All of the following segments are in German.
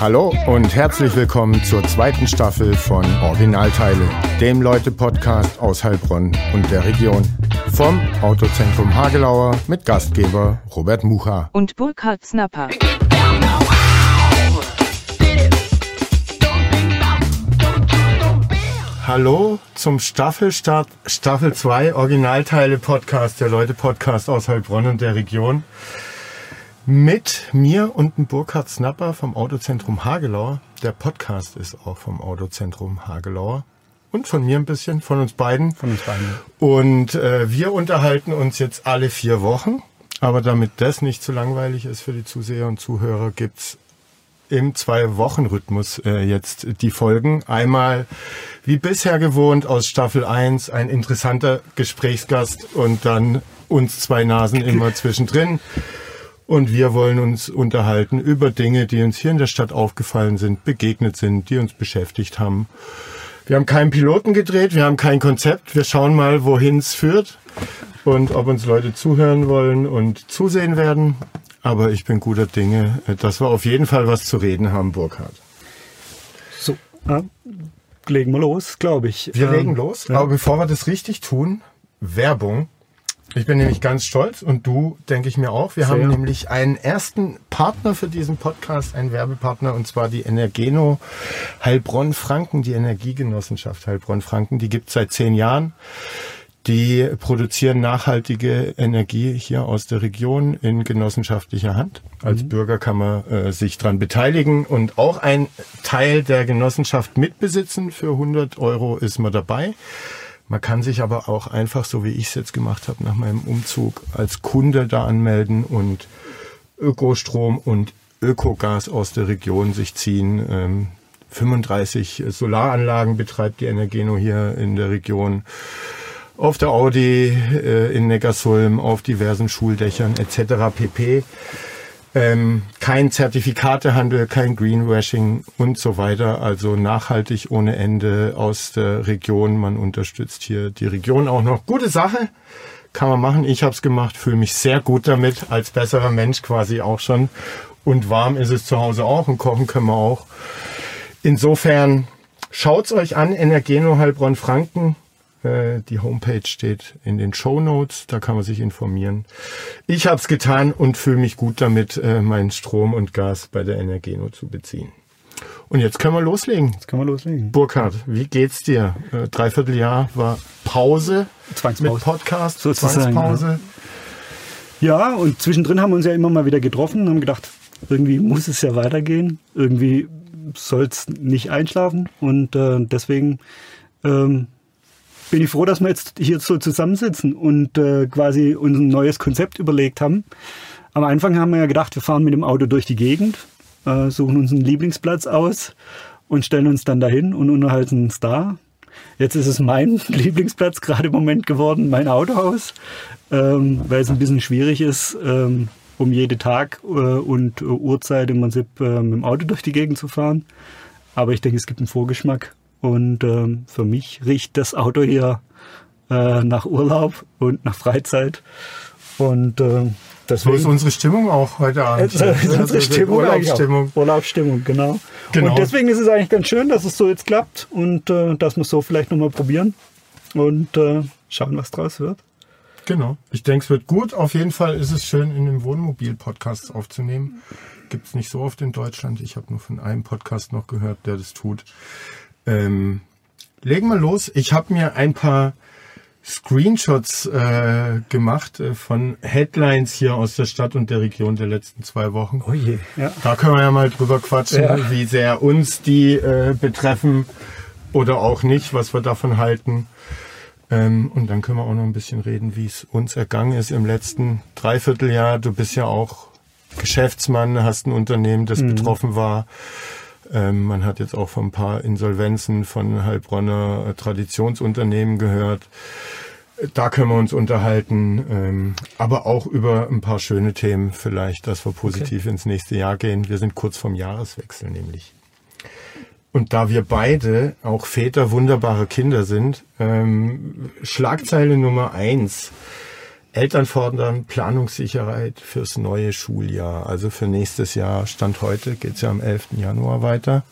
Hallo und herzlich willkommen zur zweiten Staffel von Originalteile, dem Leute-Podcast aus Heilbronn und der Region. Vom Autozentrum Hagelauer mit Gastgeber Robert Mucha und Burkhard Snapper. Hallo zum Staffelstart, Staffel 2 Originalteile Podcast, der Leute Podcast aus Heilbronn und der Region. Mit mir und dem Burkhard Snapper vom Autozentrum Hagelauer. Der Podcast ist auch vom Autozentrum Hagelauer. Und von mir ein bisschen, von uns beiden. Von uns beiden. Und äh, wir unterhalten uns jetzt alle vier Wochen. Aber damit das nicht zu langweilig ist für die Zuseher und Zuhörer, gibt's im Zwei-Wochen-Rhythmus äh, jetzt die Folgen. Einmal wie bisher gewohnt aus Staffel 1 ein interessanter Gesprächsgast und dann uns zwei Nasen immer zwischendrin. Und wir wollen uns unterhalten über Dinge, die uns hier in der Stadt aufgefallen sind, begegnet sind, die uns beschäftigt haben. Wir haben keinen Piloten gedreht, wir haben kein Konzept. Wir schauen mal, wohin es führt und ob uns Leute zuhören wollen und zusehen werden. Aber ich bin guter Dinge, dass wir auf jeden Fall was zu reden haben, Burkhard. So, äh, legen wir los, glaube ich. Wir ähm, legen los. Ja. Aber bevor wir das richtig tun, Werbung. Ich bin nämlich ganz stolz und du, denke ich mir auch. Wir Sehr. haben nämlich einen ersten Partner für diesen Podcast, einen Werbepartner, und zwar die Energeno Heilbronn-Franken, die Energiegenossenschaft Heilbronn-Franken. Die gibt es seit zehn Jahren. Die produzieren nachhaltige Energie hier aus der Region in genossenschaftlicher Hand. Als mhm. Bürger kann man äh, sich dran beteiligen und auch ein Teil der Genossenschaft mitbesitzen. Für 100 Euro ist man dabei. Man kann sich aber auch einfach, so wie ich es jetzt gemacht habe, nach meinem Umzug als Kunde da anmelden und Ökostrom und Ökogas aus der Region sich ziehen. Ähm, 35 Solaranlagen betreibt die Energeno hier in der Region. Auf der Audi, äh, in Neckarsulm, auf diversen Schuldächern etc. pp ähm, kein Zertifikatehandel, kein Greenwashing und so weiter. Also nachhaltig ohne Ende aus der Region. Man unterstützt hier die Region auch noch. Gute Sache, kann man machen. Ich habe es gemacht, fühle mich sehr gut damit, als besserer Mensch quasi auch schon. Und warm ist es zu Hause auch und kochen können wir auch. Insofern schaut's euch an, Energeno Heilbronn Franken. Äh, die Homepage steht in den Show Notes, da kann man sich informieren. Ich habe es getan und fühle mich gut damit, äh, meinen Strom und Gas bei der Energeno zu beziehen. Und jetzt können wir loslegen. Jetzt können wir loslegen. Burkhard, wie geht's dir? Äh, dreiviertel Jahr war Pause Zwangspause. mit Podcast, Sozusagen, Zwangspause. Ja. ja, und zwischendrin haben wir uns ja immer mal wieder getroffen und haben gedacht, irgendwie muss es ja weitergehen. Irgendwie soll es nicht einschlafen. Und äh, deswegen ähm, bin ich froh, dass wir jetzt hier so zusammensitzen und äh, quasi uns ein neues Konzept überlegt haben. Am Anfang haben wir ja gedacht, wir fahren mit dem Auto durch die Gegend, äh, suchen uns einen Lieblingsplatz aus und stellen uns dann dahin und unterhalten uns da. Jetzt ist es mein Lieblingsplatz gerade im Moment geworden, mein Autohaus, ähm, weil es ein bisschen schwierig ist, ähm, um jede Tag äh, und äh, Uhrzeit im Prinzip äh, mit dem Auto durch die Gegend zu fahren. Aber ich denke, es gibt einen Vorgeschmack und ähm, für mich riecht das Auto hier äh, nach Urlaub und nach Freizeit. Und äh, deswegen, so ist unsere Stimmung auch heute Abend. Äh, ist unsere also Stimmung Urlaubsstimmung. Urlaubsstimmung, genau. genau. Und deswegen ist es eigentlich ganz schön, dass es so jetzt klappt und äh, dass wir es so vielleicht nochmal probieren und äh, schauen, was draus wird. Genau. Ich denke, es wird gut. Auf jeden Fall ist es schön, in einem Wohnmobil-Podcast aufzunehmen. Gibt es nicht so oft in Deutschland. Ich habe nur von einem Podcast noch gehört, der das tut. Ähm, legen wir los. Ich habe mir ein paar Screenshots äh, gemacht äh, von Headlines hier aus der Stadt und der Region der letzten zwei Wochen. Oh je. Ja. Da können wir ja mal drüber quatschen, ja. wie sehr uns die äh, betreffen oder auch nicht, was wir davon halten. Ähm, und dann können wir auch noch ein bisschen reden, wie es uns ergangen ist im letzten Dreivierteljahr. Du bist ja auch Geschäftsmann, hast ein Unternehmen, das mhm. betroffen war. Ähm, man hat jetzt auch von ein paar Insolvenzen von Heilbronner äh, Traditionsunternehmen gehört. Da können wir uns unterhalten, ähm, aber auch über ein paar schöne Themen vielleicht, dass wir positiv okay. ins nächste Jahr gehen. Wir sind kurz vorm Jahreswechsel nämlich. Und da wir beide auch Väter wunderbarer Kinder sind, ähm, Schlagzeile Nummer eins Eltern fordern Planungssicherheit fürs neue Schuljahr. Also für nächstes Jahr, Stand heute, geht's ja am 11. Januar weiter.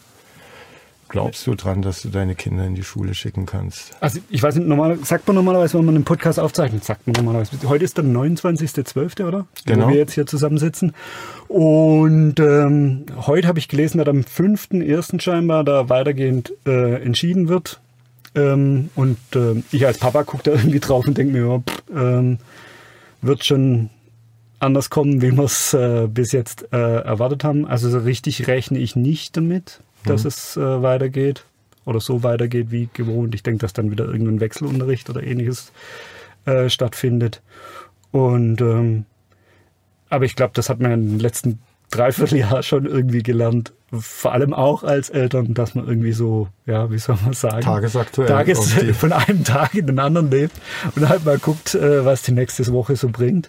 Glaubst du dran, dass du deine Kinder in die Schule schicken kannst? Also ich weiß nicht, normal, sagt man normalerweise, wenn man einen Podcast aufzeichnet, sagt man normalerweise. Heute ist der 29.12., oder? Genau. Wo wir jetzt hier zusammensitzen. Und ähm, heute habe ich gelesen, dass am 5.1. scheinbar da weitergehend äh, entschieden wird. Ähm, und äh, ich als Papa gucke da irgendwie drauf und denke mir, ja, pff, ähm, wird schon anders kommen, wie wir es äh, bis jetzt äh, erwartet haben. Also so richtig rechne ich nicht damit, dass es äh, weitergeht oder so weitergeht wie gewohnt. Ich denke, dass dann wieder irgendein Wechselunterricht oder ähnliches äh, stattfindet. Und ähm, aber ich glaube, das hat man in den letzten Dreivierteljahr schon irgendwie gelernt. Vor allem auch als Eltern, dass man irgendwie so, ja, wie soll man sagen, Tagesaktuell. Tages irgendwie. von einem Tag in den anderen lebt und halt mal guckt, äh, was die nächste Woche so bringt.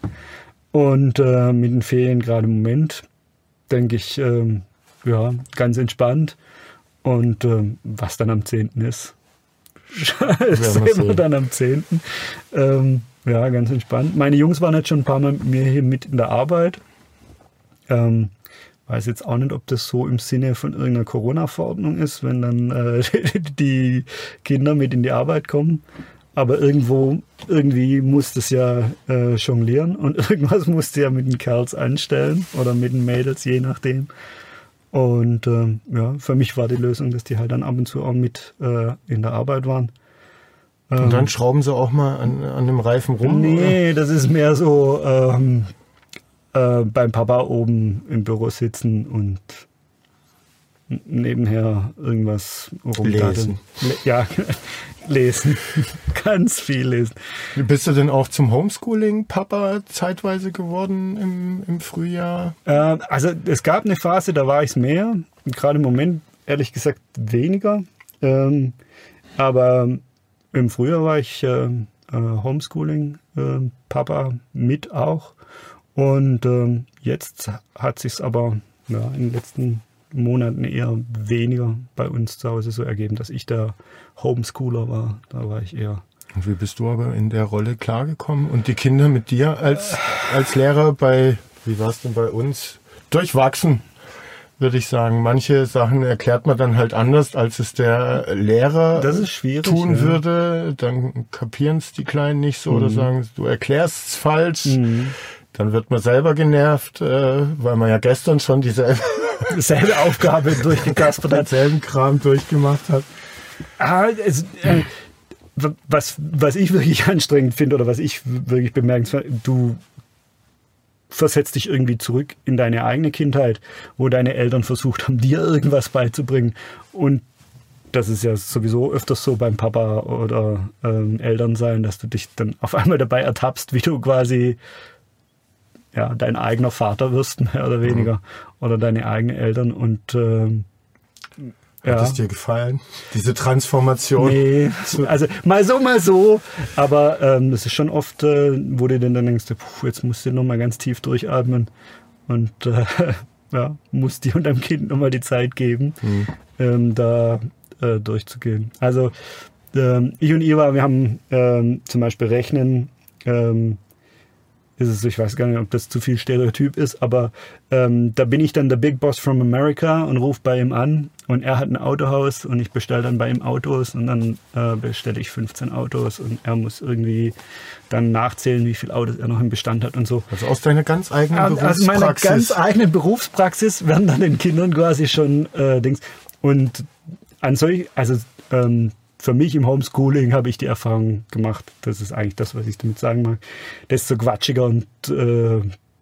Und äh, mit den Ferien gerade im Moment denke ich, ähm, ja, ganz entspannt. Und ähm, was dann am 10. ist, sehen wir dann am 10. Ähm, ja, ganz entspannt. Meine Jungs waren jetzt schon ein paar Mal mit mir hier mit in der Arbeit. Ähm, weiß jetzt auch nicht, ob das so im Sinne von irgendeiner Corona-Verordnung ist, wenn dann äh, die Kinder mit in die Arbeit kommen. Aber irgendwo, irgendwie muss das ja äh, jonglieren und irgendwas musste ja mit den Kerls anstellen oder mit den Mädels, je nachdem. Und ähm, ja, für mich war die Lösung, dass die halt dann ab und zu auch mit äh, in der Arbeit waren. Und dann schrauben sie auch mal an, an dem Reifen rum? oder? Nee, das ist mehr so ähm, äh, beim Papa oben im Büro sitzen und nebenher irgendwas rumdaddeln. Lesen. Le ja, lesen. Ganz viel lesen. Bist du denn auch zum Homeschooling Papa zeitweise geworden im, im Frühjahr? Äh, also es gab eine Phase, da war ich es mehr. Gerade im Moment, ehrlich gesagt, weniger. Ähm, aber im Frühjahr war ich äh, äh, Homeschooling, äh, Papa mit auch. Und ähm, jetzt hat sich aber ja, in den letzten Monaten eher weniger bei uns zu Hause so ergeben, dass ich der Homeschooler war. Da war ich eher Und wie bist du aber in der Rolle klargekommen? Und die Kinder mit dir als, als Lehrer bei, wie war es denn bei uns? Durchwachsen, würde ich sagen. Manche Sachen erklärt man dann halt anders, als es der Lehrer Das ist schwierig, tun ja. würde. Dann kapieren es die Kleinen nicht so oder sagen, du erklärst es falsch. Dann wird man selber genervt, äh, weil man ja gestern schon dieselbe, selbe Aufgabe durchgekaspert hat. denselben Kram durchgemacht hat. Ah, es, äh, was, was ich wirklich anstrengend finde oder was ich wirklich bemerkenswert, du versetzt dich irgendwie zurück in deine eigene Kindheit, wo deine Eltern versucht haben, dir irgendwas beizubringen. Und das ist ja sowieso öfters so beim Papa oder ähm, Eltern sein, dass du dich dann auf einmal dabei ertappst, wie du quasi ja, dein eigener Vater wirst, mehr oder weniger, oder deine eigenen Eltern. Und ähm, Hat ja. es dir gefallen? Diese Transformation? Nee, also mal so, mal so. Aber ähm, das ist schon oft, äh, wo du dann, dann denkst, puh, jetzt musst du nochmal ganz tief durchatmen und äh, ja, musst dir und deinem Kind nochmal die Zeit geben, ähm, da äh, durchzugehen. Also ähm, ich und Iva, wir haben ähm, zum Beispiel Rechnen, ähm, ist es, ich weiß gar nicht, ob das zu viel Stereotyp ist, aber ähm, da bin ich dann der Big Boss from America und rufe bei ihm an und er hat ein Autohaus und ich bestelle dann bei ihm Autos und dann äh, bestelle ich 15 Autos und er muss irgendwie dann nachzählen, wie viele Autos er noch im Bestand hat und so. Also aus deiner ganz eigenen Also Berufspraxis. meine ganz eigene Berufspraxis werden dann den Kindern quasi schon äh, Dings. Und an solch, also ähm, für mich im Homeschooling habe ich die Erfahrung gemacht, das ist eigentlich das, was ich damit sagen mag, desto quatschiger und äh,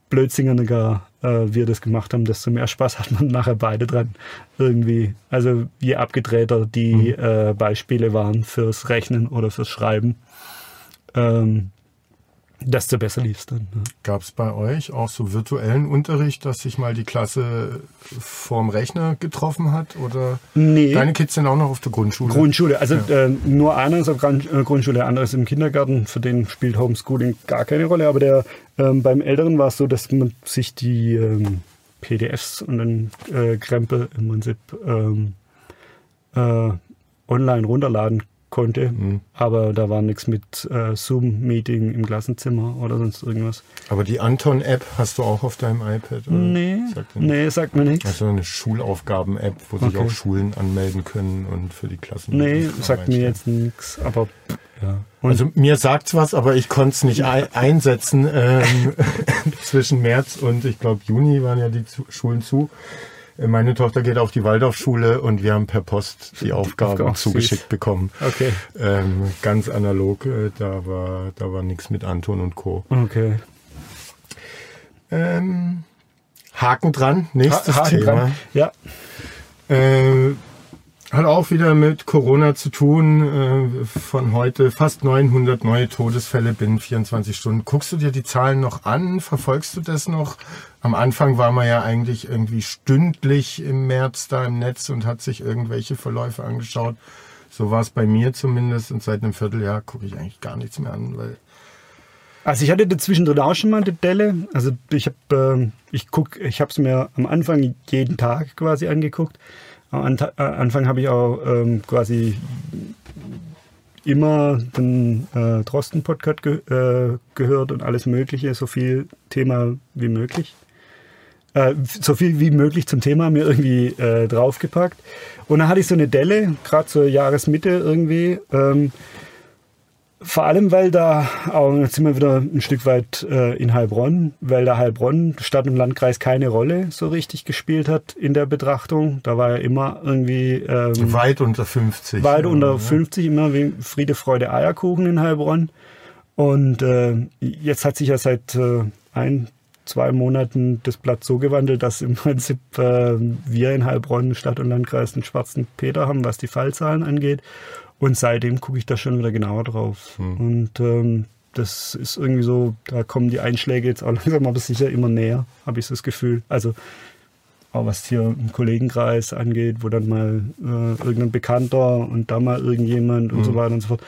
blödsinniger äh, wir das gemacht haben, desto mehr Spaß hat man nachher beide dran. Irgendwie, also je abgedrehter die äh, Beispiele waren fürs Rechnen oder fürs Schreiben, ähm, desto besser lief es dann. Ne? Gab es bei euch auch so virtuellen Unterricht, dass sich mal die Klasse vorm Rechner getroffen hat? Oder Nee. deine Kids sind auch noch auf der Grundschule? Grundschule, also äh, nur einer ist auf äh, Grundschule, der andere ist im Kindergarten. Für den spielt Homeschooling gar keine Rolle. Aber der ähm, beim Älteren war es so, dass man sich die ähm, PDFs und den äh, Krempel im Prinzip ähm, äh, online runterladen konnte. Mhm. Aber da war nichts mit äh, Zoom-Meeting im Klassenzimmer oder sonst irgendwas. Aber die Anton-App hast du auch auf deinem iPad? Oder? Nee, sagt nee, sagt mir nichts. Also eine Schulaufgaben-App, wo okay. sich auch Schulen anmelden können und für die Klassen. Nee, sagt mir jetzt nichts, aber ja. also mir sagt's was, aber ich konnte es nicht einsetzen. Ähm, zwischen März und ich glaube Juni waren ja die Schulen zu. Meine Tochter geht auf die Waldorfschule und wir haben per Post die Aufgaben Ach, zugeschickt süß. bekommen. Okay. Ähm, ganz analog, äh, da war, da war nichts mit Anton und Co. Okay. Ähm, Haken dran, nächstes ha Haken Thema. Dran. Ja. Äh, hat auch wieder mit Corona zu tun. Äh, von heute fast 900 neue Todesfälle binnen 24 Stunden. Guckst du dir die Zahlen noch an? Verfolgst du das noch? Am Anfang war man ja eigentlich irgendwie stündlich im März da im Netz und hat sich irgendwelche Verläufe angeschaut. So war es bei mir zumindest. Und seit einem Vierteljahr gucke ich eigentlich gar nichts mehr an, weil also ich hatte dazwischen auch schon mal eine Delle. Also ich habe äh, ich guck, ich habe es mir am Anfang jeden Tag quasi angeguckt. Am äh, Anfang habe ich auch ähm, quasi immer den äh, Drosten-Podcast ge äh, gehört und alles Mögliche, so viel Thema wie möglich. Äh, so viel wie möglich zum Thema mir irgendwie äh, draufgepackt. Und dann hatte ich so eine Delle, gerade zur Jahresmitte irgendwie. Ähm, vor allem, weil da, auch jetzt sind wir wieder ein Stück weit äh, in Heilbronn, weil da Heilbronn, Stadt und Landkreis, keine Rolle so richtig gespielt hat in der Betrachtung. Da war ja immer irgendwie... Ähm, weit unter 50. Weit ja, unter 50, immer wie Friede, Freude, Eierkuchen in Heilbronn. Und äh, jetzt hat sich ja seit äh, ein, zwei Monaten das Blatt so gewandelt, dass im Prinzip äh, wir in Heilbronn, Stadt und Landkreis, einen schwarzen Peter haben, was die Fallzahlen angeht. Und seitdem gucke ich da schon wieder genauer drauf. Hm. Und ähm, das ist irgendwie so, da kommen die Einschläge jetzt auch langsam aber sicher immer näher, habe ich so das Gefühl. Also auch was hier im Kollegenkreis angeht, wo dann mal äh, irgendein Bekannter und da mal irgendjemand und so hm. weiter und so fort.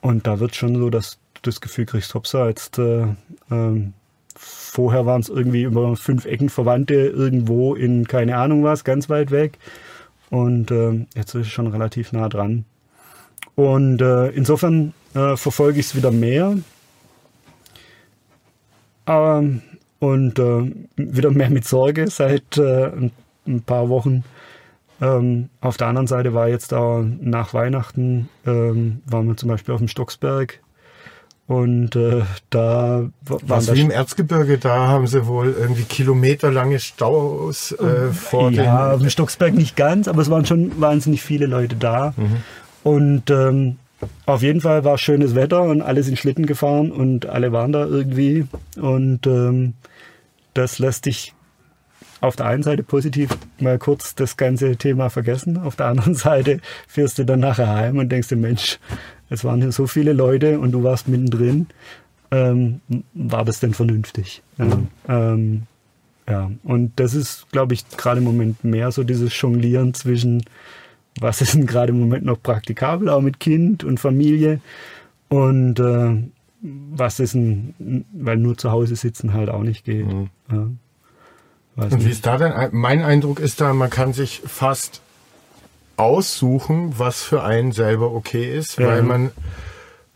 Und da wird schon so, dass du das Gefühl kriegst, hoppsa, jetzt äh, ähm, vorher waren es irgendwie über fünf Ecken Verwandte irgendwo in keine Ahnung was, ganz weit weg. Und äh, jetzt ist es schon relativ nah dran. Und äh, insofern äh, verfolge ich es wieder mehr. Ähm, und äh, wieder mehr mit Sorge seit äh, ein, ein, paar Wochen. Ähm, auf der anderen Seite war jetzt da nach Weihnachten, ähm, waren wir zum Beispiel auf dem Stocksberg und äh, da waren Was wie im Erzgebirge, da haben sie wohl irgendwie kilometerlange Staus äh, vor Ja, auf dem Stocksberg nicht ganz, aber es waren schon wahnsinnig viele Leute da. Mhm. Und ähm, auf jeden Fall war schönes Wetter und alle sind Schlitten gefahren und alle waren da irgendwie. Und ähm, das lässt dich auf der einen Seite positiv mal kurz das ganze Thema vergessen. Auf der anderen Seite fährst du dann nachher heim und denkst dir, Mensch, es waren hier so viele Leute und du warst mittendrin. Ähm, war das denn vernünftig? Mhm. Ähm, ja, und das ist, glaube ich, gerade im Moment mehr so dieses Jonglieren zwischen was ist denn gerade im Moment noch praktikabel, auch mit Kind und Familie. Und äh, was ist ein, weil nur zu Hause sitzen halt auch nicht geht. Mhm. Ja. und wie ist da denn? Mein Eindruck ist da, man kann sich fast aussuchen, was für einen selber okay ist, ja. weil man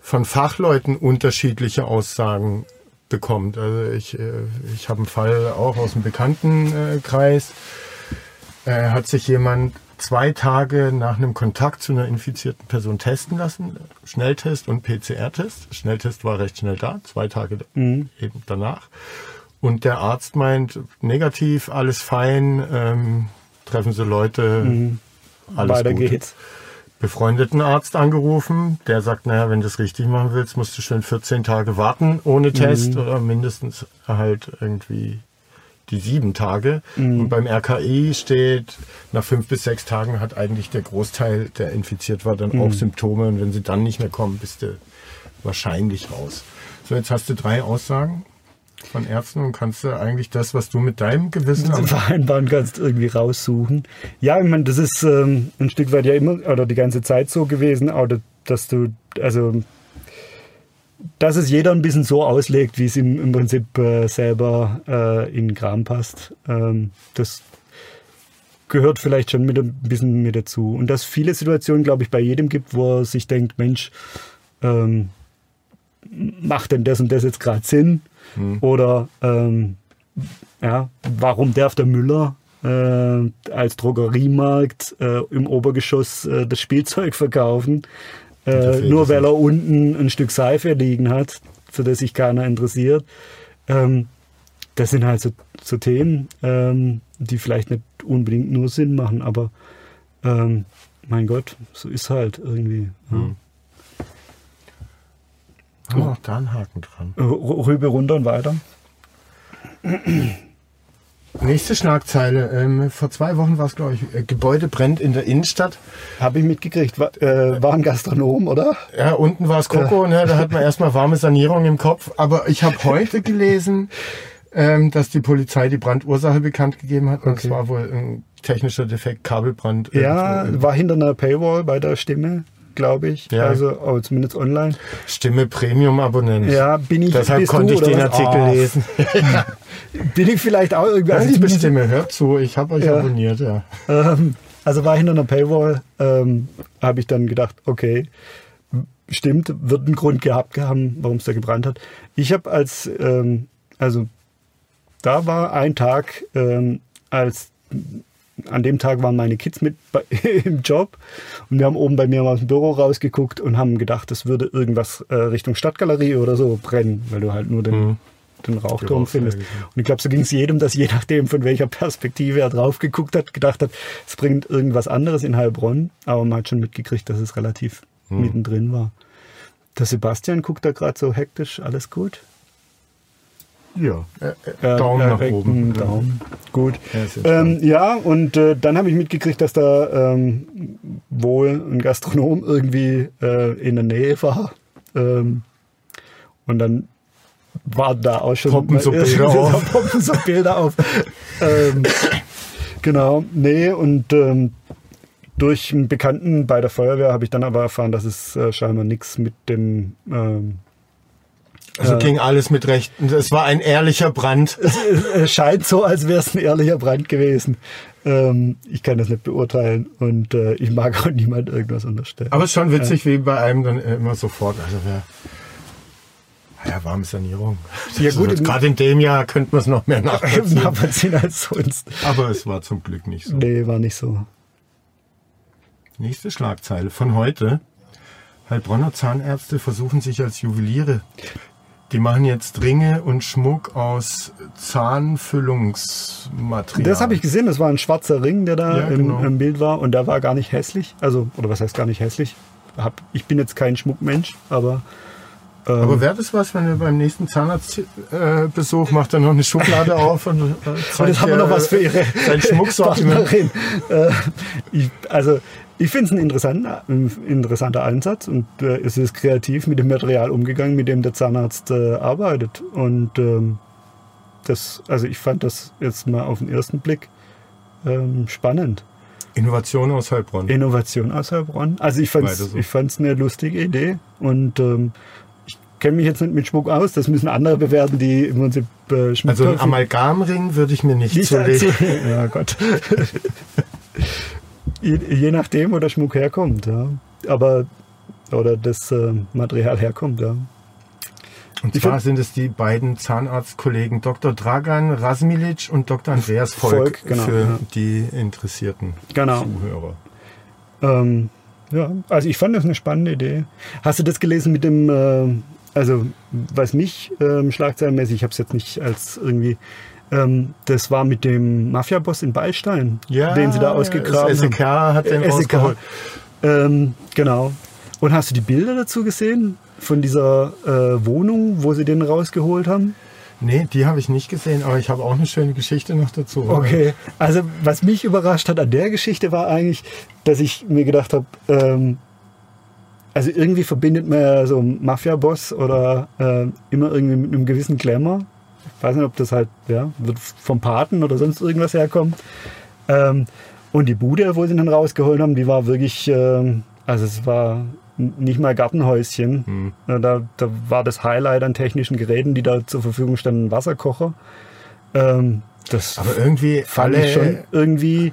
von Fachleuten unterschiedliche Aussagen bekommt. Also ich, äh, ich habe einen Fall auch aus dem Bekanntenkreis. Äh, hat sich jemand zwei Tage nach einem Kontakt zu einer infizierten Person testen lassen. Schnelltest und PCR-Test. Schnelltest war recht schnell da, zwei Tage mhm. eben danach. Und der Arzt meint, negativ, alles fein, ähm, treffen Sie Leute, mhm. alles Weiter gut. geht's. Befreundeten Arzt angerufen, der sagt, naja, wenn du es richtig machen willst, musst du schon 14 Tage warten ohne Test mhm. oder mindestens halt irgendwie die sieben Tage. Mhm. Und beim RKI steht, nach fünf bis sechs Tagen hat eigentlich der Großteil, der infiziert war, dann mhm. auch Symptome. Und wenn sie dann nicht mehr kommen, bist du wahrscheinlich raus. So, jetzt hast du drei Aussagen von Ärzten und kannst du eigentlich das, was du mit deinem Gewissen vereinbaren kannst, irgendwie raussuchen. Ja, ich meine, das ist ähm, ein Stück weit ja immer oder die ganze Zeit so gewesen, auch dass du, also dass es jeder ein bisschen so auslegt, wie es ihm im Prinzip äh, selber äh, in den Kram passt. Ähm, das gehört vielleicht schon mit ein bisschen mit dazu. Und dass viele Situationen, glaube ich, bei jedem gibt, wo er sich denkt, Mensch, ähm, macht denn das und das jetzt gerade Sinn? Hm. Oder ähm, ja, warum darf der Müller äh, als Drogeriemarkt äh, im Obergeschoss äh, das Spielzeug verkaufen? Äh, nur weil er unten ein Stück Seife liegen hat, für das sich keiner interessiert. Ähm, das sind halt so, so Themen, ähm, die vielleicht nicht unbedingt nur Sinn machen, aber ähm, mein Gott, so ist halt irgendwie. Ja. Hm. Oh, da einen Haken dran. Rübe runter und weiter. Nächste Schlagzeile. Ähm, vor zwei Wochen war es, glaube ich, äh, Gebäude brennt in der Innenstadt. Habe ich mitgekriegt. War, äh, war ein Gastronom, oder? Ja, unten war es Coco, ne? da hat man erstmal warme Sanierung im Kopf. Aber ich habe heute gelesen, ähm, dass die Polizei die Brandursache bekannt gegeben hat. Und okay. zwar wohl ein technischer Defekt, Kabelbrand. Ja, war hinter einer Paywall bei der Stimme glaube ich. Ja. Also oh, zumindest online. Stimme Premium-Abonnent. Ja, bin ich. Deshalb konnte ich den Artikel oh. lesen. bin ich vielleicht auch irgendwie. Also liebe Stimme, hört zu, ich habe euch ja. abonniert, ja. Ähm, also war hinter einer Paywall, ähm, habe ich dann gedacht, okay, stimmt, wird einen Grund gehabt haben, warum es da gebrannt hat. Ich habe als, ähm, also da war ein Tag, ähm, als an dem Tag waren meine Kids mit bei, im Job und wir haben oben bei mir mal aus dem Büro rausgeguckt und haben gedacht, es würde irgendwas äh, Richtung Stadtgalerie oder so brennen, weil du halt nur den, mhm. den Rauchturm findest. Und ich glaube, so ging es jedem, dass je nachdem, von welcher Perspektive er drauf geguckt hat, gedacht hat, es bringt irgendwas anderes in Heilbronn, aber man hat schon mitgekriegt, dass es relativ mhm. mittendrin war. Der Sebastian guckt da gerade so hektisch, alles gut? Ja, äh, äh, Daumen nach oben. Daumen. Gut. Ja, ähm, ja und äh, dann habe ich mitgekriegt, dass da ähm, wohl ein Gastronom irgendwie äh, in der Nähe war. Ähm, und dann war da auch schon poppen so Bilder auf. poppen so Bilder auf. ähm, genau, nee, und ähm, durch einen Bekannten bei der Feuerwehr habe ich dann aber erfahren, dass es äh, scheinbar nichts mit dem ähm, also äh, ging alles mit Recht. Es war ein ehrlicher Brand. Es, scheint so, als wäre es ein ehrlicher Brand gewesen. Ähm, ich kann das nicht beurteilen und äh, ich mag auch niemand irgendwas unterstellen. Aber es ist schon witzig, äh, wie bei einem dann immer sofort. Also wer, ja, warme Sanierung. Ja gut, also, gerade in dem Jahr könnte man es noch mehr nachvollziehen. nachvollziehen als sonst. Aber es war zum Glück nicht so. Nee, war nicht so. Nächste Schlagzeile von heute. Heilbronner Zahnärzte versuchen sich als Juweliere. Die machen jetzt Ringe und Schmuck aus Zahnfüllungsmaterial. Das habe ich gesehen, das war ein schwarzer Ring, der da ja, genau. im, im, Bild war und der war gar nicht hässlich. Also, oder was heißt gar nicht hässlich? Hab, ich bin jetzt kein Schmuckmensch, aber. Ähm, aber wäre das was, wenn ihr beim nächsten Zahnarztbesuch äh, macht, dann noch eine Schublade auf und äh, zeigt und jetzt haben wir noch was für ihre Schmucksortiment. äh, ich, also ich finde es ein interessanter, ein interessanter Ansatz und äh, es ist kreativ mit dem Material umgegangen, mit dem der Zahnarzt äh, arbeitet. Und ähm, das, also ich fand das jetzt mal auf den ersten Blick ähm, spannend. Innovation aus Heilbronn. Innovation aus Heilbronn. Also ich fand es so. ich fand's eine lustige Idee und ähm, ich kenne mich jetzt nicht mit Schmuck aus, das müssen andere bewerten, die im Prinzip äh, Schmuck Also ein Amalgamring würde ich mir nicht, nicht zulegen. Ja Gott. je, je nachdem, wo der Schmuck herkommt, ja. Aber, oder das äh, Material herkommt, ja. Und ich zwar sind es die beiden Zahnarztkollegen Dr. Dragan Rasmilic und Dr. Andreas Volk, Volk genau, für ja. die interessierten genau. Zuhörer. Ähm, ja, also ich fand das eine spannende Idee. Hast du das gelesen mit dem, äh, also was mich ähm, schlagzeilenmäßig, ich habe es jetzt nicht als irgendwie ähm, das war mit dem Mafia-Boss in Beilstein, ja, den sie da ausgegraben das SEK haben. hat den SEK. Ähm, genau. Und hast du die Bilder dazu gesehen von dieser äh, Wohnung, wo sie den rausgeholt haben? Nee, die habe ich nicht gesehen, aber ich habe auch eine schöne Geschichte noch dazu. Okay, also was mich überrascht hat an der Geschichte war eigentlich, dass ich mir gedacht habe, ähm, also irgendwie verbindet man ja so einen Mafia-Boss oder äh, immer irgendwie mit einem gewissen Glamour ich weiß nicht, ob das halt ja, wird vom Paten oder sonst irgendwas herkommt. Ähm, und die Bude, wo sie dann rausgeholt haben, die war wirklich, ähm, also es war nicht mal Gartenhäuschen. Mhm. Da, da war das Highlight an technischen Geräten, die da zur Verfügung standen, ein Wasserkocher. Ähm, das Aber irgendwie fand ich schon irgendwie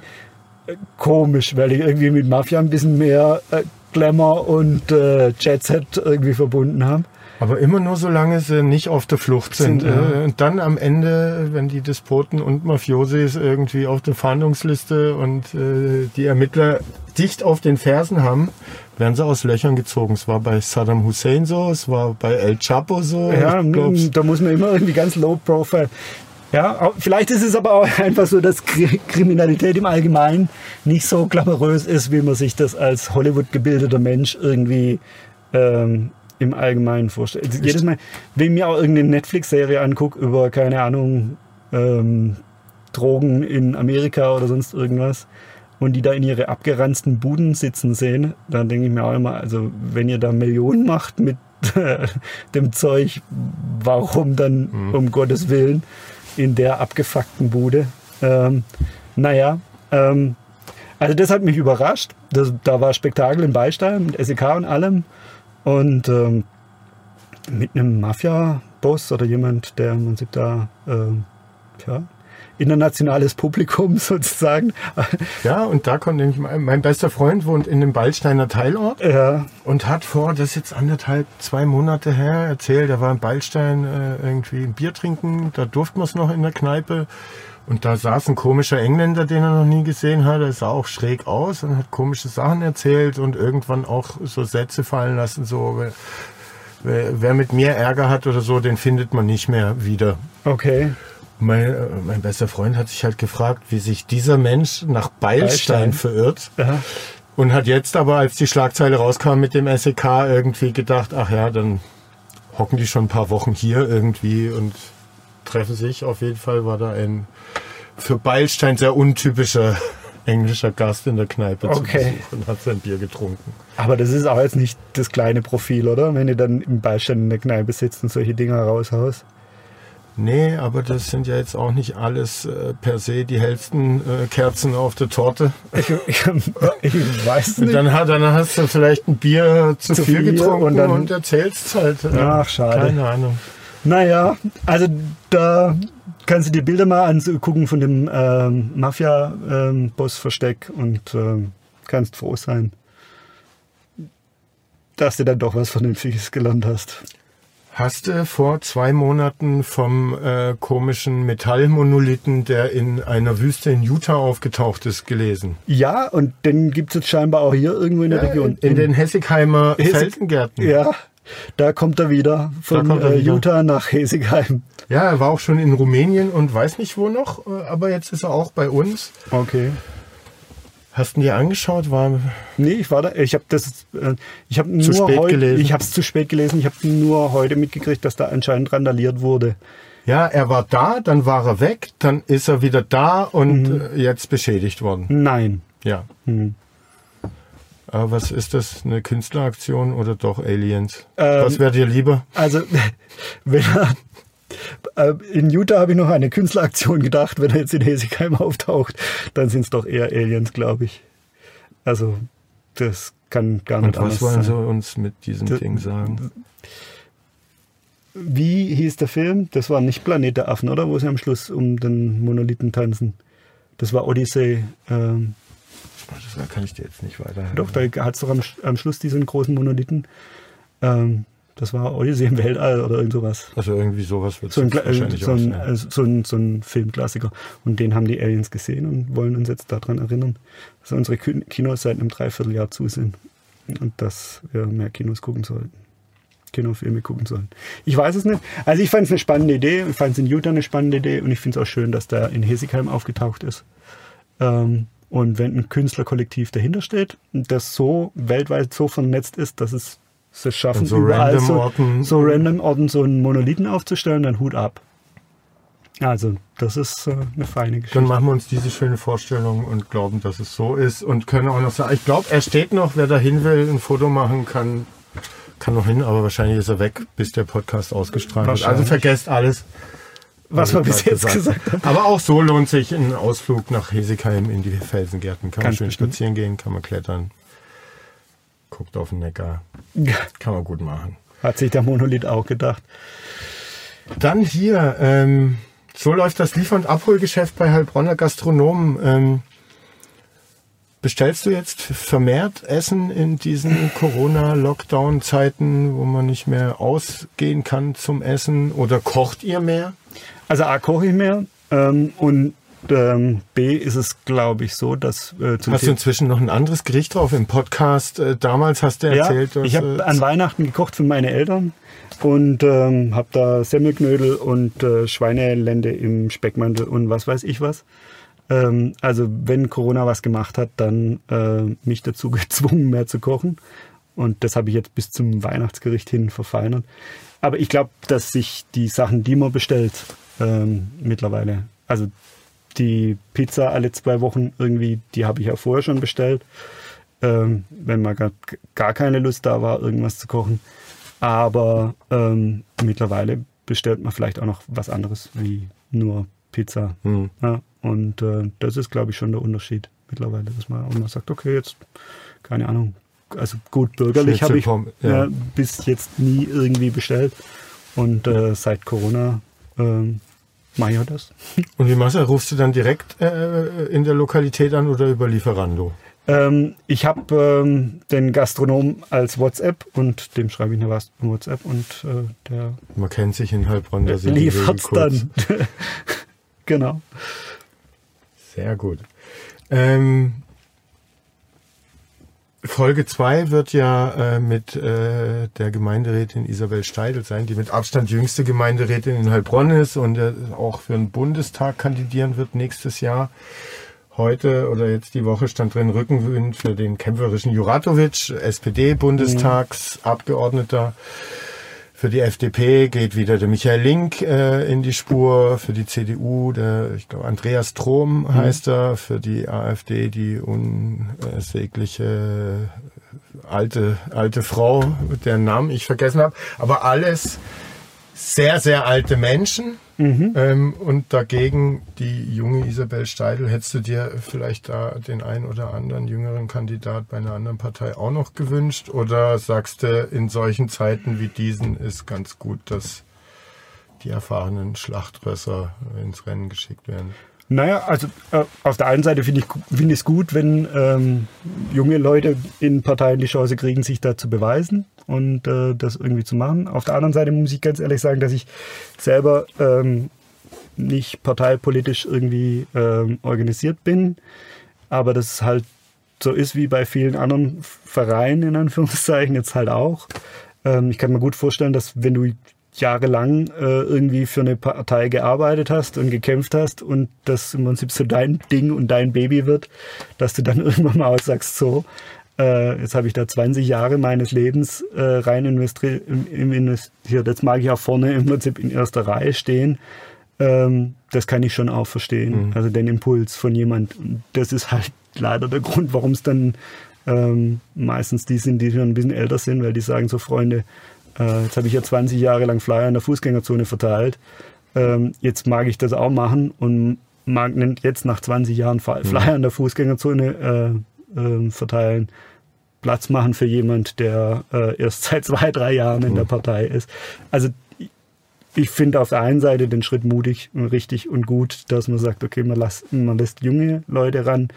äh, komisch, weil ich irgendwie mit Mafia ein bisschen mehr äh, Glamour und äh, Jet Set irgendwie verbunden habe. Aber immer nur, solange sie nicht auf der Flucht sind. Sind, ja. Äh, Und dann am Ende, wenn die Despoten und Mafiosis irgendwie auf der Fahndungsliste und äh, die Ermittler dicht auf den Fersen haben, werden sie aus Löchern gezogen. Es war bei Saddam Hussein so, es war bei El Chapo so. Ja, da muss man immer irgendwie ganz low profile. Ja, vielleicht ist es aber auch einfach so, dass Kri- Kriminalität im Allgemeinen nicht so glamourös ist, wie man sich das als Hollywood gebildeter Mensch irgendwie ähm, im Allgemeinen vorstellt. Also jedes Mal, wenn ich mir auch irgendeine Netflix-Serie angucke über, keine Ahnung, ähm, Drogen in Amerika oder sonst irgendwas und die da in ihre abgeranzten Buden sitzen sehen, dann denke ich mir auch immer, also wenn ihr da Millionen macht mit dem Zeug, warum dann um Gottes Willen in der abgefuckten Bude? Ähm, naja, ähm, also das hat mich überrascht. Das, da war Spektakel im Beistein mit SEK und allem. Und ähm, mit einem Mafia-Boss oder jemand, der man sich da, ähm, tja, internationales Publikum sozusagen. Ja, und da kommt nämlich mein, mein bester Freund wohnt in dem Beilsteiner Teilort ja, und hat vor, das ist jetzt anderthalb, zwei Monate her, erzählt, er war in Beilstein äh, irgendwie ein Bier trinken, da durften wir es noch in der Kneipe. Und da saß ein komischer Engländer, den er noch nie gesehen hat. Er sah auch schräg aus und hat komische Sachen erzählt und irgendwann auch so Sätze fallen lassen, so wer, wer, mit mir Ärger hat oder so, den findet man nicht mehr wieder. okay. Mein, äh, mein bester Freund hat sich halt gefragt, wie sich dieser Mensch nach Beilstein, Beilstein. verirrt. Ja. Und hat jetzt aber, als die Schlagzeile rauskam mit dem SEK, irgendwie gedacht, ach ja, dann hocken die schon ein paar Wochen hier irgendwie und treffen sich. Auf jeden Fall war da ein für Beilstein sehr untypischer englischer Gast in der Kneipe zu Okay. Besuch und hat sein Bier getrunken. Aber das ist auch jetzt nicht das kleine Profil, oder? Wenn ihr dann im Beistein in der Kneipe sitzt und solche Dinger raushaust. Nee, aber das sind ja jetzt auch nicht alles äh, per se die hellsten äh, Kerzen auf der Torte. Ich, ich, ich weiß Und nicht. dann, hat- dann hast du vielleicht ein Bier zu, Zu viel, viel getrunken und und, dann- erzählst halt. ja. Ach, schade. Keine Ahnung. Naja, also da kannst du dir Bilder mal angucken von dem ähm, Mafia-Boss-Versteck und ähm, kannst froh sein, dass du dann doch was Vernünftiges gelernt hast. Hast du vor zwei Monaten vom äh, komischen Metallmonolithen, der in einer Wüste in Utah aufgetaucht ist, gelesen? Ja, und den gibt es jetzt scheinbar auch hier irgendwo in der Region. In, in den Hessigheimer Hessig- Felgengärten. Ja, da kommt er wieder von er äh, wieder. Utah nach Hesigheim. Ja, er war auch schon in Rumänien und weiß nicht wo noch, äh, aber jetzt ist er auch bei uns. Okay. Hast du ihn dir angeschaut? War Nee, ich war da. Ich habe das. Äh, ich habe nur spät heute. gelesen. Ich habe es zu spät gelesen. Ich habe nur heute mitgekriegt, dass da anscheinend randaliert wurde. ja, er war da, dann war er weg, dann ist er wieder da und äh, jetzt beschädigt worden. Nein. Ja. Hm. Aber was ist das? Eine Künstleraktion oder doch Aliens? Ähm, was wäre dir lieber? Also, wenn er, äh, in Utah habe ich noch eine Künstleraktion gedacht. Wenn er jetzt in Hesigheim auftaucht, dann sind es doch eher Aliens, glaube ich. Also, das kann gar Und nicht was anders wollen sein. sie uns mit diesem D- Ding sagen? Wie hieß der Film? Das war nicht Planet der Affen, oder? Wo sie am Schluss um den Monolithen tanzen. Das war Odyssey. Ähm, Das kann ich dir jetzt nicht weiterhelfen. doch, da hat es doch am, am Schluss diesen großen Monolithen. Ähm, das war Odyssey im Weltall oder irgend sowas. Also irgendwie sowas wird So ein, es Kla- wahrscheinlich so, ein, sein. also so, ein, so ein Filmklassiker. Und den haben die Aliens gesehen und wollen uns jetzt daran erinnern, dass unsere Kin- Kinos seit einem Dreivierteljahr zu sind. Und dass wir mehr Kinos gucken sollten. Kinofilme gucken sollen. Ich weiß es nicht. Also ich fand es eine spannende Idee. Ich fand es in Utah eine spannende Idee. Und ich finde es auch schön, dass der in Hesigheim aufgetaucht ist. Ähm, und wenn ein Künstlerkollektiv dahinter steht das so weltweit so vernetzt ist, dass es es schaffen, so überall random so, Orten- so random Orten so einen Monolithen aufzustellen, dann Hut ab. Also, das ist äh, eine feine Geschichte. Dann machen wir uns diese schöne Vorstellung und glauben, dass es so ist und können auch noch sagen, ich glaube, er steht noch, wer da hin will, ein Foto machen kann, kann noch hin, aber wahrscheinlich ist er weg, bis der Podcast ausgestrahlt wird. Also vergesst alles. Was wir bis jetzt gesagt haben. Aber auch so lohnt sich ein Ausflug nach Hesigheim in die Felsengärten. Kann man Ganz schön bestimmt. spazieren gehen, kann man klettern. Guckt auf den Neckar. Kann man gut machen. Hat sich der Monolith auch gedacht. Dann hier, ähm, so läuft das Liefer- und Abholgeschäft bei Heilbronner Gastronomen. Ähm, Bestellst du jetzt vermehrt Essen in diesen Corona-Lockdown-Zeiten, wo man nicht mehr ausgehen kann zum Essen? Oder kocht ihr mehr? Also A, koche ich mehr. Ähm, und ähm, B ist es, glaube ich, so, dass... Äh, hast du inzwischen noch ein anderes Gericht drauf im Podcast? Äh, damals hast du erzählt, ja, dass... ich habe äh, an Weihnachten gekocht für meine Eltern und ähm, habe da Semmelknödel und äh, Schweinelende im Speckmantel und was weiß ich was. Ähm, also wenn Corona was gemacht hat, dann äh, mich dazu gezwungen, mehr zu kochen. Und das habe ich jetzt bis zum Weihnachtsgericht hin verfeinert. Aber ich glaube, dass sich die Sachen, die man bestellt, ähm, mittlerweile, also die Pizza alle zwei Wochen irgendwie, die habe ich ja vorher schon bestellt, ähm, wenn mal gar, gar keine Lust da war, irgendwas zu kochen. Aber ähm, mittlerweile bestellt man vielleicht auch noch was anderes wie nur Pizza. Mhm. Ja, und äh, das ist, glaube ich, schon der Unterschied mittlerweile, dass man auch mal sagt, okay, jetzt, keine Ahnung, also gut bürgerlich habe ich ja. bis jetzt nie irgendwie bestellt. Und äh, seit Corona äh, mache ich das. Und wie machst du? Rufst du dann direkt äh, in der Lokalität an oder über Lieferando? Ähm, ich habe ähm, den Gastronom als WhatsApp und dem schreibe ich eine WhatsApp und äh, der. Man kennt sich in Heilbronn, da sind liefert dann. genau. Sehr gut. Ähm, Folge 2 wird ja äh, mit äh, der Gemeinderätin Isabel Steidel sein, die mit Abstand jüngste Gemeinderätin in Heilbronn ist und äh, auch für den Bundestag kandidieren wird nächstes Jahr. Heute oder jetzt die Woche stand drin Rückenwind für den kämpferischen Juratovic, SPD-Bundestagsabgeordneter. Mhm. Für die FDP geht wieder der Michael Link äh, in die Spur. Für die CDU, der, ich glaube, Andreas Trom mhm. heißt er. Für die AfD die unsägliche alte, alte Frau, deren Namen ich vergessen habe. Aber alles sehr, sehr alte Menschen. Mhm. Ähm, und dagegen die junge Isabel Steidel. Hättest du dir vielleicht da den einen oder anderen jüngeren Kandidat bei einer anderen Partei auch noch gewünscht? Oder sagst du, in solchen Zeiten wie diesen ist ganz gut, dass die erfahrenen Schlachtrösser ins Rennen geschickt werden? Naja, also äh, auf der einen Seite finde ich find es gut, wenn ähm, junge Leute in Parteien die Chance kriegen, sich da zu beweisen und äh, das irgendwie zu machen. Auf der anderen Seite muss ich ganz ehrlich sagen, dass ich selber ähm, nicht parteipolitisch irgendwie ähm, organisiert bin, aber das halt so ist wie bei vielen anderen Vereinen in Anführungszeichen jetzt halt auch. Ähm, ich kann mir gut vorstellen, dass wenn du jahrelang äh, irgendwie für eine Partei gearbeitet hast und gekämpft hast und das im Prinzip so dein Ding und dein Baby wird, dass du dann irgendwann mal aussagst, so, äh, jetzt habe ich da 20 Jahre meines Lebens äh, rein investiert, investiert, jetzt mag ich auch vorne im Prinzip in erster Reihe stehen. Ähm, das kann ich schon auch verstehen, mhm. also den Impuls von jemand. Das ist halt leider der Grund, warum es dann ähm, meistens die sind, die schon ein bisschen älter sind, weil die sagen so, Freunde, äh, jetzt habe ich ja 20 Jahre lang Flyer in der Fußgängerzone verteilt. Ähm, jetzt mag ich das auch machen und mag jetzt nach 20 Jahren mhm. Flyer in der Fußgängerzone äh, äh, verteilen. Platz machen für jemand, der äh, erst seit zwei, drei Jahren in der mhm. Partei ist. Also ich finde auf der einen Seite den Schritt mutig und richtig und gut, dass man sagt, okay, man, lässt, man lässt junge Leute ran.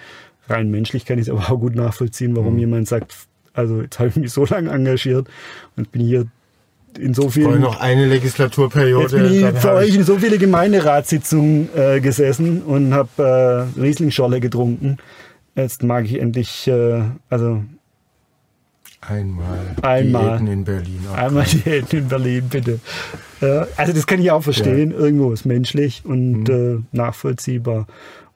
Rein menschlich kann ich es aber auch gut nachvollziehen, warum mhm. jemand sagt, also jetzt habe ich mich so lange engagiert und bin hier in so vielen. noch eine Legislaturperiode. Jetzt bin ich für euch in so viele Gemeinderatssitzungen äh, gesessen und habe äh, Rieslingscholle getrunken. Jetzt mag ich endlich, äh, also Einmal, einmal Diäten in Berlin. Auch einmal Diäten in Berlin, bitte. Äh, also das kann ich auch verstehen. Ja. Irgendwo ist menschlich und mhm. äh, nachvollziehbar.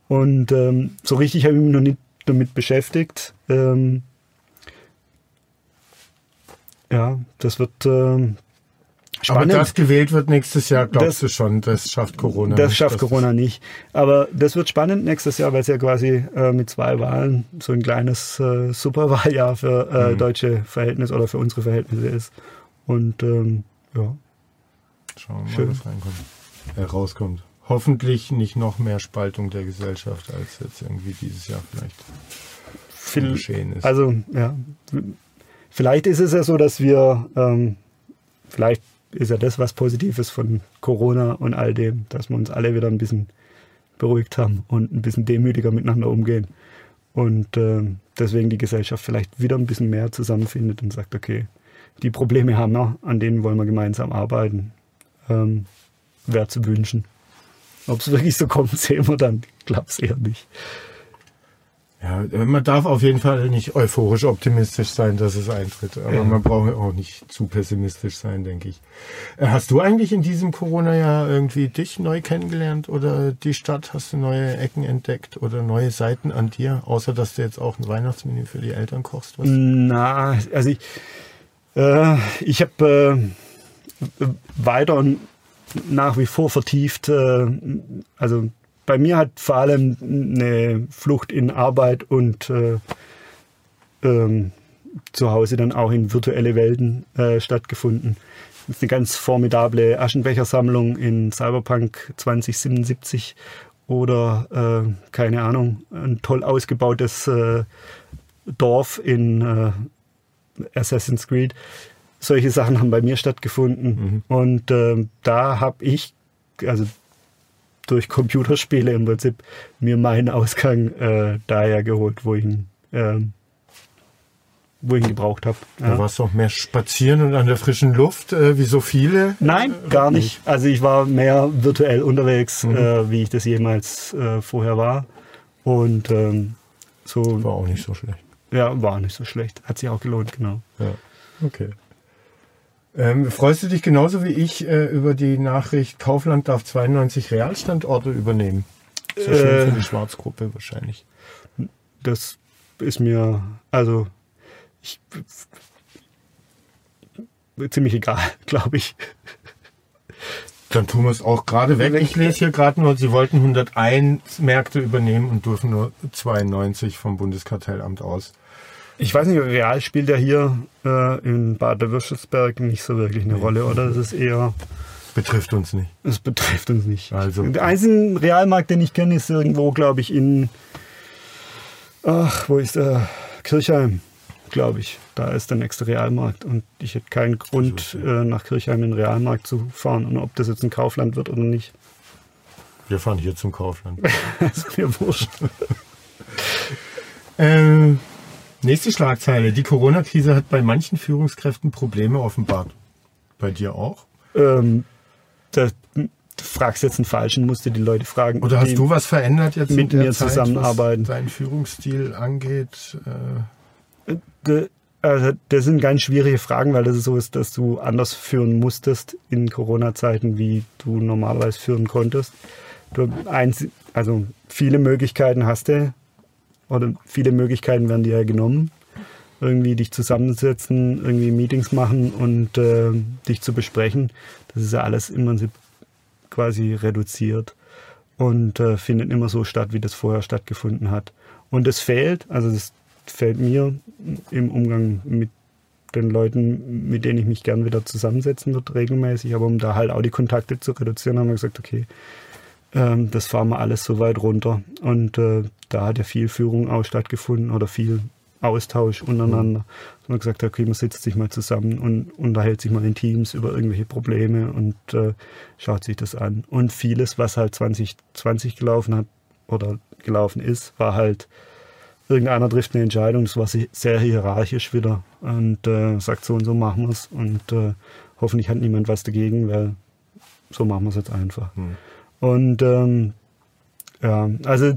Und ähm, so richtig habe ich mich noch nicht damit beschäftigt. Ähm, ja, das wird ähm, Spannend. Aber das gewählt wird nächstes Jahr, glaubst das, du schon, das schafft Corona Das nicht, schafft Corona nicht. Aber das wird spannend nächstes Jahr, weil es ja quasi äh, mit zwei Wahlen so ein kleines äh, Superwahljahr für äh, mhm. deutsche Verhältnisse oder für unsere Verhältnisse ist. Und ähm, ja. Schauen wir mal, was reinkommt. Äh, rauskommt. Hoffentlich nicht noch mehr Spaltung der Gesellschaft, als jetzt irgendwie dieses Jahr vielleicht Viel, geschehen ist. Also, ja. Vielleicht ist es ja so, dass wir ähm, vielleicht ist ja das was Positives von Corona und all dem, dass wir uns alle wieder ein bisschen beruhigt haben und ein bisschen demütiger miteinander umgehen. und äh, deswegen die Gesellschaft vielleicht wieder ein bisschen mehr zusammenfindet und sagt, okay, die Probleme haben wir, an denen wollen wir gemeinsam arbeiten. Ähm, Wäre zu wünschen. Ob es wirklich so kommt, sehen wir dann. Ich glaube es eher nicht. Ja, man darf auf jeden Fall nicht euphorisch optimistisch sein, dass es eintritt. Aber ja. man braucht auch nicht zu pessimistisch sein, denke ich. Äh, hast du eigentlich in diesem Corona-Jahr irgendwie dich neu kennengelernt oder die Stadt? Hast du neue Ecken entdeckt oder neue Seiten an dir? Außer, dass du jetzt auch ein Weihnachtsmenü für die Eltern kochst? Was? Na, also ich, äh, ich habe äh, weiter und nach wie vor vertieft, äh, also bei mir hat vor allem eine Flucht in Arbeit und äh, ähm, zu Hause dann auch in virtuelle Welten äh, stattgefunden. Das ist eine ganz formidable Aschenbechersammlung in Cyberpunk 2077 oder äh, keine Ahnung, ein toll ausgebautes äh, Dorf in äh, Assassin's Creed. Solche Sachen haben bei mir stattgefunden. Mhm. Und äh, da habe ich, also durch Computerspiele im Prinzip mir meinen Ausgang äh, daher geholt, wo ich ihn, äh, wo ich ihn gebraucht habe. Ja. Da warst du auch mehr spazieren und an der frischen Luft, äh, wie so viele? Nein, gar nicht. Also ich war mehr virtuell unterwegs, mhm. Äh, wie ich das jemals äh, vorher war. Und ähm, so. War auch nicht so schlecht. Ja, war nicht so schlecht. Hat sich auch gelohnt, genau. Ja, okay. Ähm, freust du dich genauso wie ich äh, über die Nachricht, Kaufland darf 92 Realstandorte übernehmen? Das ist äh, für die Schwarzgruppe wahrscheinlich. Das ist mir, also ich, ziemlich egal, glaube ich. Dann tun wir es auch gerade weg. Ich lese hier gerade nur, sie wollten 101 Märkte übernehmen und dürfen nur 92 vom Bundeskartellamt aus. Ich weiß nicht, real spielt ja hier äh, in Bad Würschelsberg nicht so wirklich eine nee. Rolle, oder? Das ist eher. Betrifft uns nicht. Es betrifft uns nicht. Also. Der einzige Realmarkt, den ich kenne, ist irgendwo, glaube ich, in. Ach, wo ist der? Kirchheim, glaube ich. Da ist der nächste Realmarkt. Und ich hätte keinen Grund, äh, nach Kirchheim in den Realmarkt zu fahren. Und ob das jetzt ein Kaufland wird oder nicht. Wir fahren hier zum Kaufland. das ist mir wurscht. ähm. Nächste Schlagzeile. Die Corona-Krise hat bei manchen Führungskräften Probleme offenbart. Bei dir auch? Ähm, da, du fragst jetzt einen Falschen, musst du die Leute fragen. Oder hast du was verändert jetzt mit mir Zeit, zusammenarbeiten? Was deinen Führungsstil angeht? Äh? Also, das sind ganz schwierige Fragen, weil das so ist, dass du anders führen musstest in Corona-Zeiten, wie du normalerweise führen konntest. Du eins, also viele Möglichkeiten hast du, oder viele Möglichkeiten werden dir ja genommen. Irgendwie dich zusammensetzen, irgendwie Meetings machen und äh, dich zu besprechen. Das ist ja alles im quasi reduziert und äh, findet immer so statt, wie das vorher stattgefunden hat. Und es fehlt, also das fällt mir im Umgang mit den Leuten, mit denen ich mich gern wieder zusammensetzen würde, regelmäßig. Aber um da halt auch die Kontakte zu reduzieren, haben wir gesagt, okay, ähm, das fahren wir alles so weit runter. Und äh, da hat ja viel Führung auch stattgefunden oder viel Austausch untereinander. Mhm. Dass man gesagt hat, okay, man sitzt sich mal zusammen und unterhält sich mal in Teams über irgendwelche Probleme und äh, schaut sich das an. Und vieles, was halt 2020 gelaufen hat oder gelaufen ist, war halt, irgendeiner trifft eine Entscheidung, das war sehr hierarchisch wieder und äh, sagt so und so machen wir es und äh, hoffentlich hat niemand was dagegen, weil so machen wir es jetzt einfach. Mhm. Und ähm, ja, also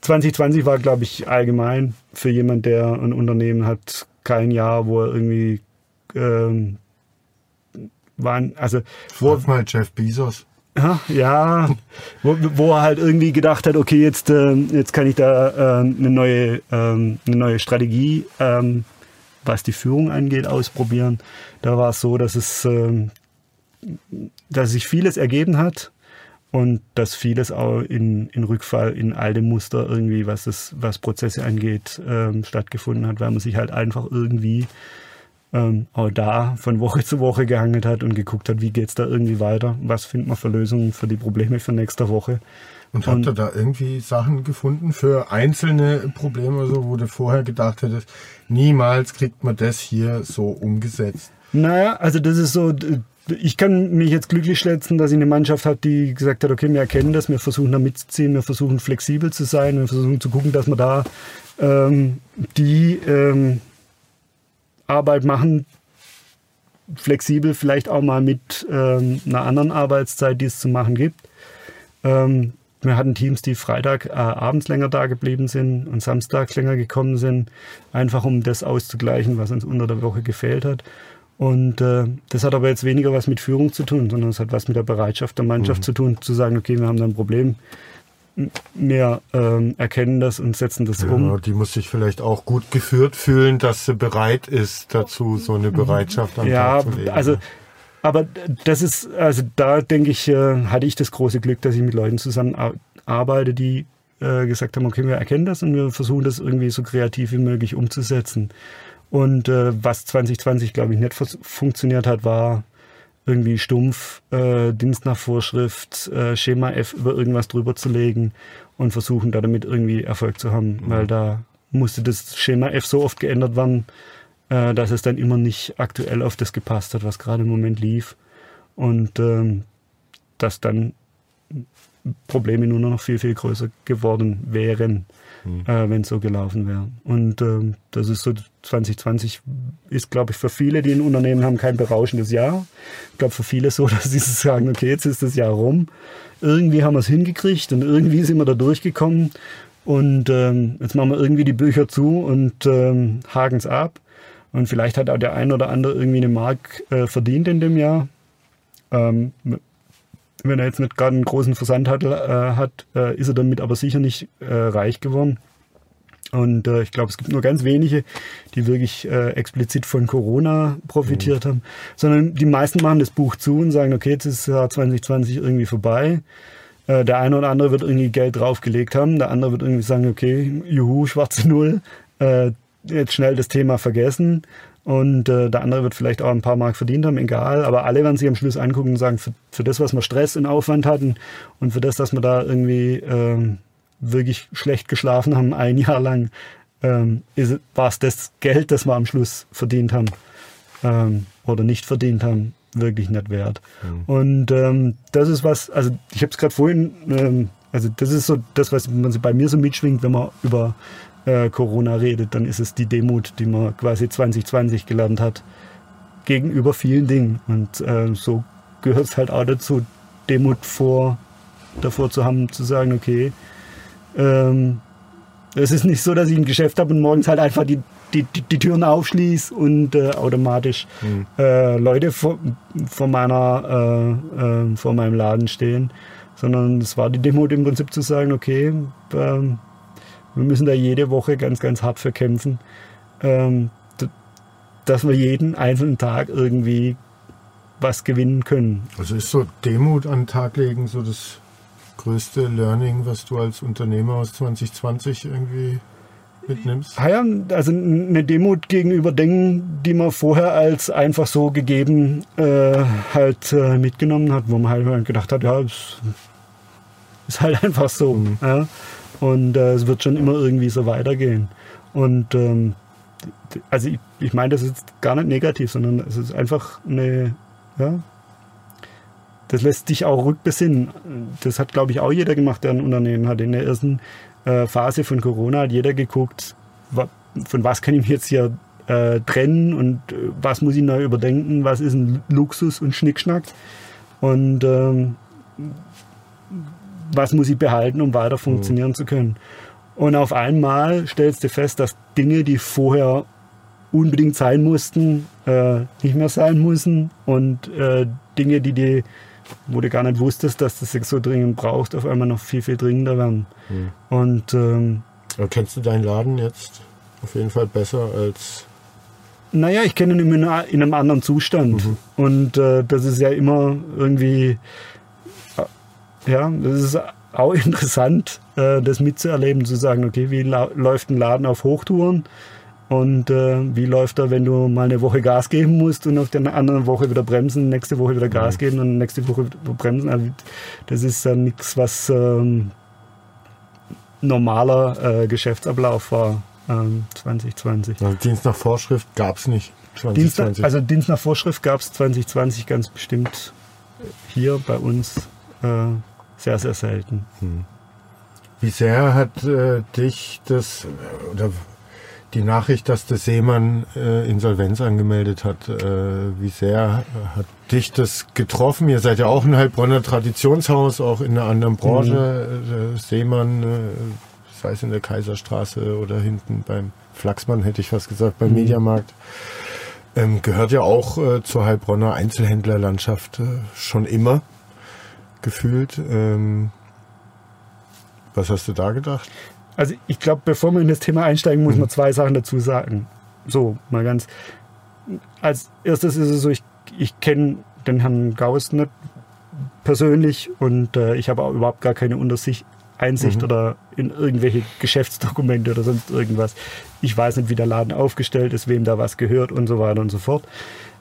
2020 war, glaube ich, allgemein für jemand, der ein Unternehmen hat, kein Jahr, wo er irgendwie ähm, waren, also wo mal Jeff Bezos. Ja, ja wo, wo, er halt irgendwie gedacht hat, okay, jetzt, äh, jetzt kann ich da äh, eine, neue, äh, eine neue Strategie, ähm, was die Führung angeht, ausprobieren. Da war es so, dass es, ähm, dass sich vieles ergeben hat und dass vieles auch in, in Rückfall in alte Muster irgendwie, was das, was Prozesse angeht, ähm, stattgefunden hat, weil man sich halt einfach irgendwie ähm, auch da von Woche zu Woche gehangelt hat und geguckt hat, wie geht es da irgendwie weiter, was findet man für Lösungen für die Probleme für nächste Woche. Und, und habt ihr da irgendwie Sachen gefunden für einzelne Probleme, so, wo du vorher gedacht hättest, niemals kriegt man das hier so umgesetzt? Naja, also das ist so ich kann mich jetzt glücklich schätzen, dass ich eine Mannschaft habe, die gesagt hat, okay, wir erkennen das, wir versuchen da mitzuziehen, wir versuchen flexibel zu sein, wir versuchen zu gucken, dass wir da ähm, die ähm, Arbeit machen, flexibel vielleicht auch mal mit ähm, einer anderen Arbeitszeit, die es zu machen gibt. Ähm, wir hatten Teams, die Freitag äh, abends länger da geblieben sind und samstags länger gekommen sind, einfach um das auszugleichen, was uns unter der Woche gefehlt hat. Und äh, das hat aber jetzt weniger was mit Führung zu tun, sondern es hat was mit der Bereitschaft der Mannschaft mhm. zu tun, zu sagen, okay, wir haben da ein Problem, wir ähm, erkennen das und setzen das ja, um. Die muss sich vielleicht auch gut geführt fühlen, dass sie bereit ist dazu, so eine Bereitschaft an ja, zu legen. Also, aber das ist, also da denke ich, äh, hatte ich das große Glück, dass ich mit Leuten zusammen arbeite, die äh, gesagt haben, okay, wir erkennen das und wir versuchen das irgendwie so kreativ wie möglich umzusetzen. Und äh, was 2020, glaube ich, nicht funktioniert hat, war irgendwie stumpf äh, Dienst nach Vorschrift, äh, Schema F über irgendwas drüber zu legen und versuchen da damit irgendwie Erfolg zu haben, mhm. weil da musste das Schema F so oft geändert werden, äh, dass es dann immer nicht aktuell auf das gepasst hat, was gerade im Moment lief. Und ähm, dass dann Probleme nur noch viel, viel größer geworden wären mhm. äh, wenn es so gelaufen wäre. Und ähm, das ist so 2020 ist, glaube ich, für viele, die ein Unternehmen haben, kein berauschendes Jahr. Ich glaube, für viele so, dass sie sagen, okay, jetzt ist das Jahr rum. Irgendwie haben wir es hingekriegt und irgendwie sind wir da durchgekommen. Und ähm, jetzt machen wir irgendwie die Bücher zu und ähm, haken es ab. Und vielleicht hat auch der ein oder andere irgendwie eine Mark äh, verdient in dem Jahr. Ähm, wenn er jetzt nicht gerade einen großen Versandhandel äh, hat, äh, ist er damit aber sicher nicht äh, reich geworden. Und äh, ich glaube, es gibt nur ganz wenige, die wirklich äh, explizit von Corona profitiert mhm. haben, sondern die meisten machen das Buch zu und sagen, okay, jetzt ist das Jahr 2020 irgendwie vorbei. Äh, der eine oder andere wird irgendwie Geld draufgelegt haben, der andere wird irgendwie sagen, okay, juhu, schwarze Null, jetzt schnell das Thema vergessen. Und äh, der andere wird vielleicht auch ein paar Mark verdient haben, egal. Aber alle werden sich am Schluss angucken und sagen, für, für das, was wir Stress und Aufwand hatten und für das, dass wir da irgendwie ähm, wirklich schlecht geschlafen haben, ein Jahr lang, ähm, war es das Geld, das wir am Schluss verdient haben ähm, oder nicht verdient haben, wirklich nicht wert. Mhm. Und ähm, das ist was, also ich habe es gerade vorhin, ähm, also das ist so das, was man bei mir so mitschwingt, wenn man über äh, Corona redet, dann ist es die Demut, die man quasi 2020 gelernt hat, gegenüber vielen Dingen. Und äh, so gehört es halt auch dazu, Demut vor, davor zu haben, zu sagen, okay, ähm, es ist nicht so, dass ich ein Geschäft habe und morgens halt einfach die, die, die, die Türen aufschließe und äh, automatisch mhm. äh, Leute vor, vor, meiner, äh, äh, vor meinem Laden stehen, sondern es war die Demut im Prinzip zu sagen, okay, ähm, wir müssen da jede Woche ganz, ganz hart für kämpfen, ähm, dass wir jeden einzelnen Tag irgendwie was gewinnen können. Also ist so Demut an den Tag legen so das größte Learning, was du als Unternehmer aus 2020 irgendwie mitnimmst? Ja, also eine Demut gegenüber Dingen, die man vorher als einfach so gegeben äh, halt äh, mitgenommen hat, wo man halt gedacht hat, ja, es ist halt einfach so. Mhm. Ja. Und äh, es wird schon immer irgendwie so weitergehen. Und ähm, also ich, ich meine, das ist gar nicht negativ, sondern es ist einfach eine, ja, das lässt dich auch rückbesinnen. Das hat, glaube ich, auch jeder gemacht, der ein Unternehmen hat. In der ersten äh, Phase von Corona hat jeder geguckt, wa, von was kann ich mich jetzt hier äh, trennen und äh, was muss ich neu überdenken, was ist ein Luxus und Schnickschnack. Und ähm, was muss ich behalten, um weiter funktionieren mhm. zu können. Und auf einmal stellst du fest, dass Dinge, die vorher unbedingt sein mussten, äh, nicht mehr sein müssen. Und äh, Dinge, die die, wo du gar nicht wusstest, dass du sie so dringend brauchst, auf einmal noch viel, viel dringender werden. Mhm. Und ähm, kennst du deinen Laden jetzt auf jeden Fall besser als naja, ich kenne ihn in einem anderen Zustand. Mhm. Und äh, das ist ja immer irgendwie ja, das ist auch interessant, äh, das mitzuerleben, zu sagen, okay, wie läuft ein Laden auf Hochtouren und äh, wie läuft er, wenn du mal eine Woche Gas geben musst und auf der anderen Woche wieder bremsen, nächste Woche wieder Gas mhm. geben und nächste Woche wieder bremsen. Also das ist dann nichts, was ähm, normaler äh, Geschäftsablauf war ähm, 2020. Also Dienst nach Vorschrift gab es nicht 2020. Dienst, also Dienst nach Vorschrift gab es 2020 ganz bestimmt hier bei uns. Äh, sehr, sehr selten. Hm. Wie sehr hat äh, dich das oder die Nachricht, dass der Seemann äh, Insolvenz angemeldet hat, äh, wie sehr hat dich das getroffen? Ihr seid ja auch ein Heilbronner Traditionshaus, auch in einer anderen Branche. Mhm. Äh, Seemann, äh, sei es in der Kaiserstraße oder hinten beim Flachsmann, hätte ich fast gesagt, beim mhm. Mediamarkt. Ähm, gehört ja auch äh, zur Heilbronner Einzelhändlerlandschaft äh, schon immer gefühlt. Ähm, was hast du da gedacht? Also ich glaube, bevor wir in das Thema einsteigen, muss mhm. man zwei Sachen dazu sagen. So, mal ganz. Als erstes ist es so, ich, ich kenne den Herrn Gauss nicht persönlich und äh, ich habe auch überhaupt gar keine Untersicht, Einsicht mhm. oder in irgendwelche Geschäftsdokumente oder sonst irgendwas. Ich weiß nicht, wie der Laden aufgestellt ist, wem da was gehört und so weiter und so fort.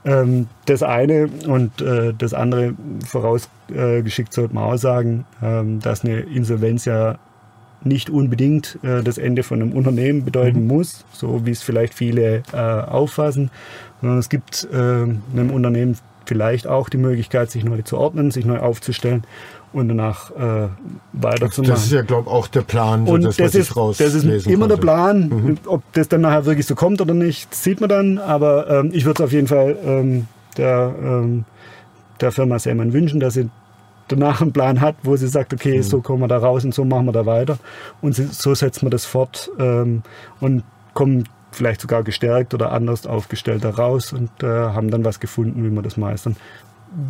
Ähm, das eine und äh, das andere vorausgeschickt sollte man auch sagen, ähm, dass eine Insolvenz ja nicht unbedingt äh, das Ende von einem Unternehmen bedeuten mhm. muss, so wie es vielleicht viele äh, auffassen, sondern es gibt äh, einem Unternehmen vielleicht auch die Möglichkeit, sich neu zu ordnen, sich neu aufzustellen und danach äh, weiterzumachen. Das ist ja, glaube ich, auch der Plan, so und das, das ist, Das ist immer konnte. der Plan. Mhm. Ob das dann nachher wirklich so kommt oder nicht, sieht man dann. Aber ähm, ich würde es auf jeden Fall ähm, der, ähm, der Firma Selman wünschen, dass sie danach einen Plan hat, wo sie sagt, okay, mhm. so kommen wir da raus und so machen wir da weiter. Und so setzen wir das fort ähm, und kommen vielleicht sogar gestärkt oder anders aufgestellt da raus und äh, haben dann was gefunden, wie wir das meistern.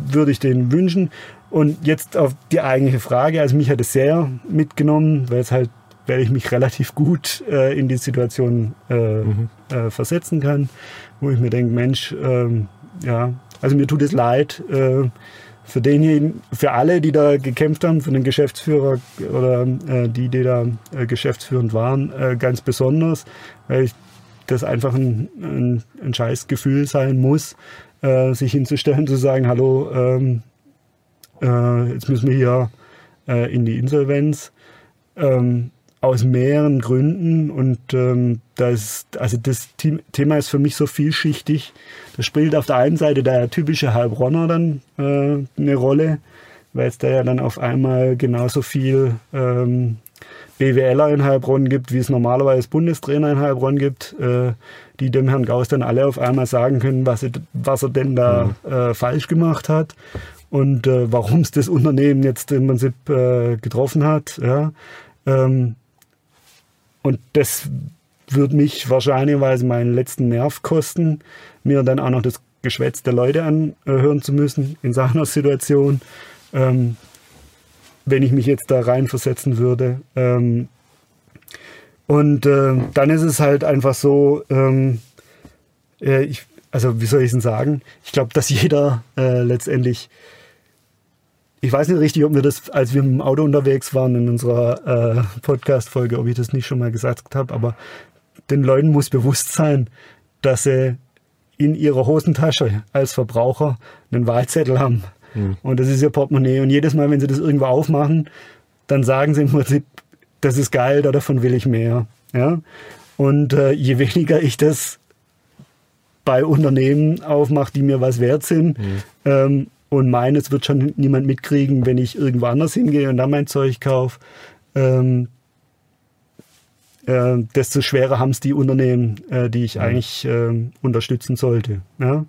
Würde ich denen wünschen. Und jetzt auf die eigentliche Frage. Also mich hat es sehr mitgenommen, weil es halt, weil ich mich relativ gut äh, in die Situation äh, mhm. äh, versetzen kann, wo ich mir denke, Mensch, ähm, ja, also mir tut es leid, äh, für denjenigen, für alle, die da gekämpft haben, für den Geschäftsführer oder äh, die, die da äh, geschäftsführend waren, äh, ganz besonders, weil ich, das einfach ein, ein, ein scheiß Gefühl sein muss, äh, sich hinzustellen, zu sagen, hallo, ähm, äh, jetzt müssen wir hier äh, in die Insolvenz. Ähm, aus mehreren Gründen und ähm, das, also das Thema ist für mich so vielschichtig. Da spielt auf der einen Seite der typische Heilbronner dann äh, eine Rolle, weil es da ja dann auf einmal genauso viel ähm, BWLer in Heilbronn gibt, wie es normalerweise Bundestrainer in Heilbronn gibt, äh, die dem Herrn Gauss dann alle auf einmal sagen können, was, er, was er denn da mhm. äh, falsch gemacht hat und äh, warum es das Unternehmen jetzt im Prinzip äh, getroffen hat. Ja. Ähm, und das wird mich wahrscheinlich meinen letzten Nerv kosten, mir dann auch noch das Geschwätz der Leute anhören zu müssen in seiner Situation, ähm, wenn ich mich jetzt da reinversetzen würde. Ähm, und äh, dann ist es halt einfach so, ähm, äh, ich, also wie soll ich es denn sagen? Ich glaube, dass jeder äh, letztendlich ich weiß nicht richtig, ob wir das, als wir im Auto unterwegs waren in unserer äh, Podcast-Folge, ob ich das nicht schon mal gesagt habe, aber den Leuten muss bewusst sein, dass sie in ihrer Hosentasche als Verbraucher einen Wahlzettel haben. Mhm. Und das ist ihr Portemonnaie. Und jedes Mal, wenn sie das irgendwo aufmachen, dann sagen sie im Prinzip, das ist geil, davon will ich mehr. Ja? Und äh, je weniger ich das bei Unternehmen aufmache, die mir was wert sind, mhm. ähm, und meines wird schon niemand mitkriegen, wenn ich irgendwo anders hingehe und da mein Zeug kaufe. Ähm, äh, desto schwerer haben es die Unternehmen, äh, die ich eigentlich äh, unterstützen sollte. Ja?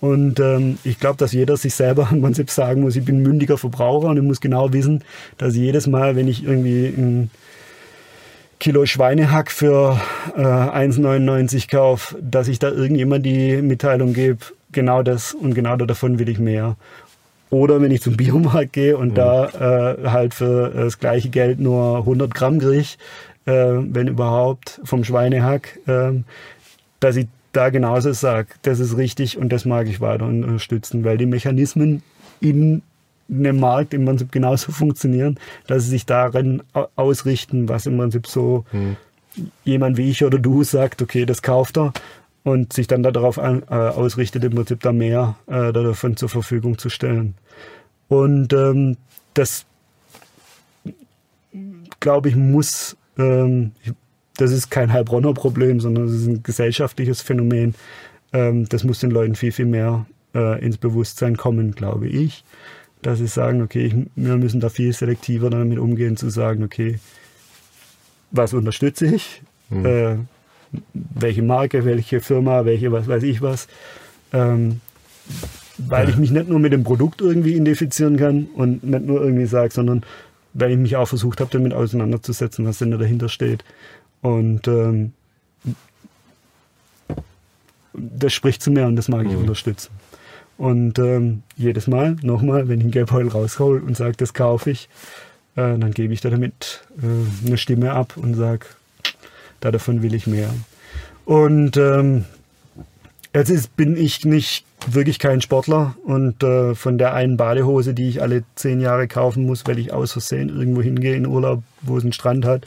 Und ähm, ich glaube, dass jeder sich selber im Prinzip sagen muss, ich bin mündiger Verbraucher und ich muss genau wissen, dass jedes Mal, wenn ich irgendwie ein Kilo Schweinehack für äh, 1,99 kaufe, dass ich da irgendjemand die Mitteilung gebe, genau das und genau davon will ich mehr. Oder wenn ich zum Biomarkt gehe und mhm. da äh, halt für das gleiche Geld nur 100 Gramm kriege, äh, wenn überhaupt, vom Schweinehack, äh, dass ich da genauso sage, das ist richtig und das mag ich weiter unterstützen, weil die Mechanismen in einem Markt im Prinzip genauso funktionieren, dass sie sich darin ausrichten, was im Prinzip so mhm. jemand wie ich oder du sagt, okay, das kauft er und sich dann darauf an, äh, ausrichtet, im Prinzip da mehr äh, davon zur Verfügung zu stellen. Und ähm, das, glaube ich, muss, ähm, das ist kein Heilbronner Problem, sondern es ist ein gesellschaftliches Phänomen. Ähm, das muss den Leuten viel, viel mehr äh, ins Bewusstsein kommen, glaube ich. Dass sie sagen, okay, ich, wir müssen da viel selektiver damit umgehen, zu sagen, okay, was unterstütze ich, mhm. äh, welche Marke, welche Firma, welche was weiß ich was. Ähm, weil ja. ich mich nicht nur mit dem Produkt irgendwie identifizieren kann und nicht nur irgendwie sage, sondern weil ich mich auch versucht habe, damit auseinanderzusetzen, was denn da dahinter steht. Und ähm, das spricht zu mir und das mag ich mhm. unterstützen. Und ähm, jedes Mal, nochmal, wenn ich einen Geldbeutel raushol und sage, das kaufe ich, äh, dann gebe ich da damit äh, eine Stimme ab und sage, da davon will ich mehr. Und ähm, jetzt ist, bin ich nicht wirklich kein Sportler und äh, von der einen Badehose, die ich alle zehn Jahre kaufen muss, weil ich aus Versehen irgendwo hingehe in Urlaub, wo es einen Strand hat,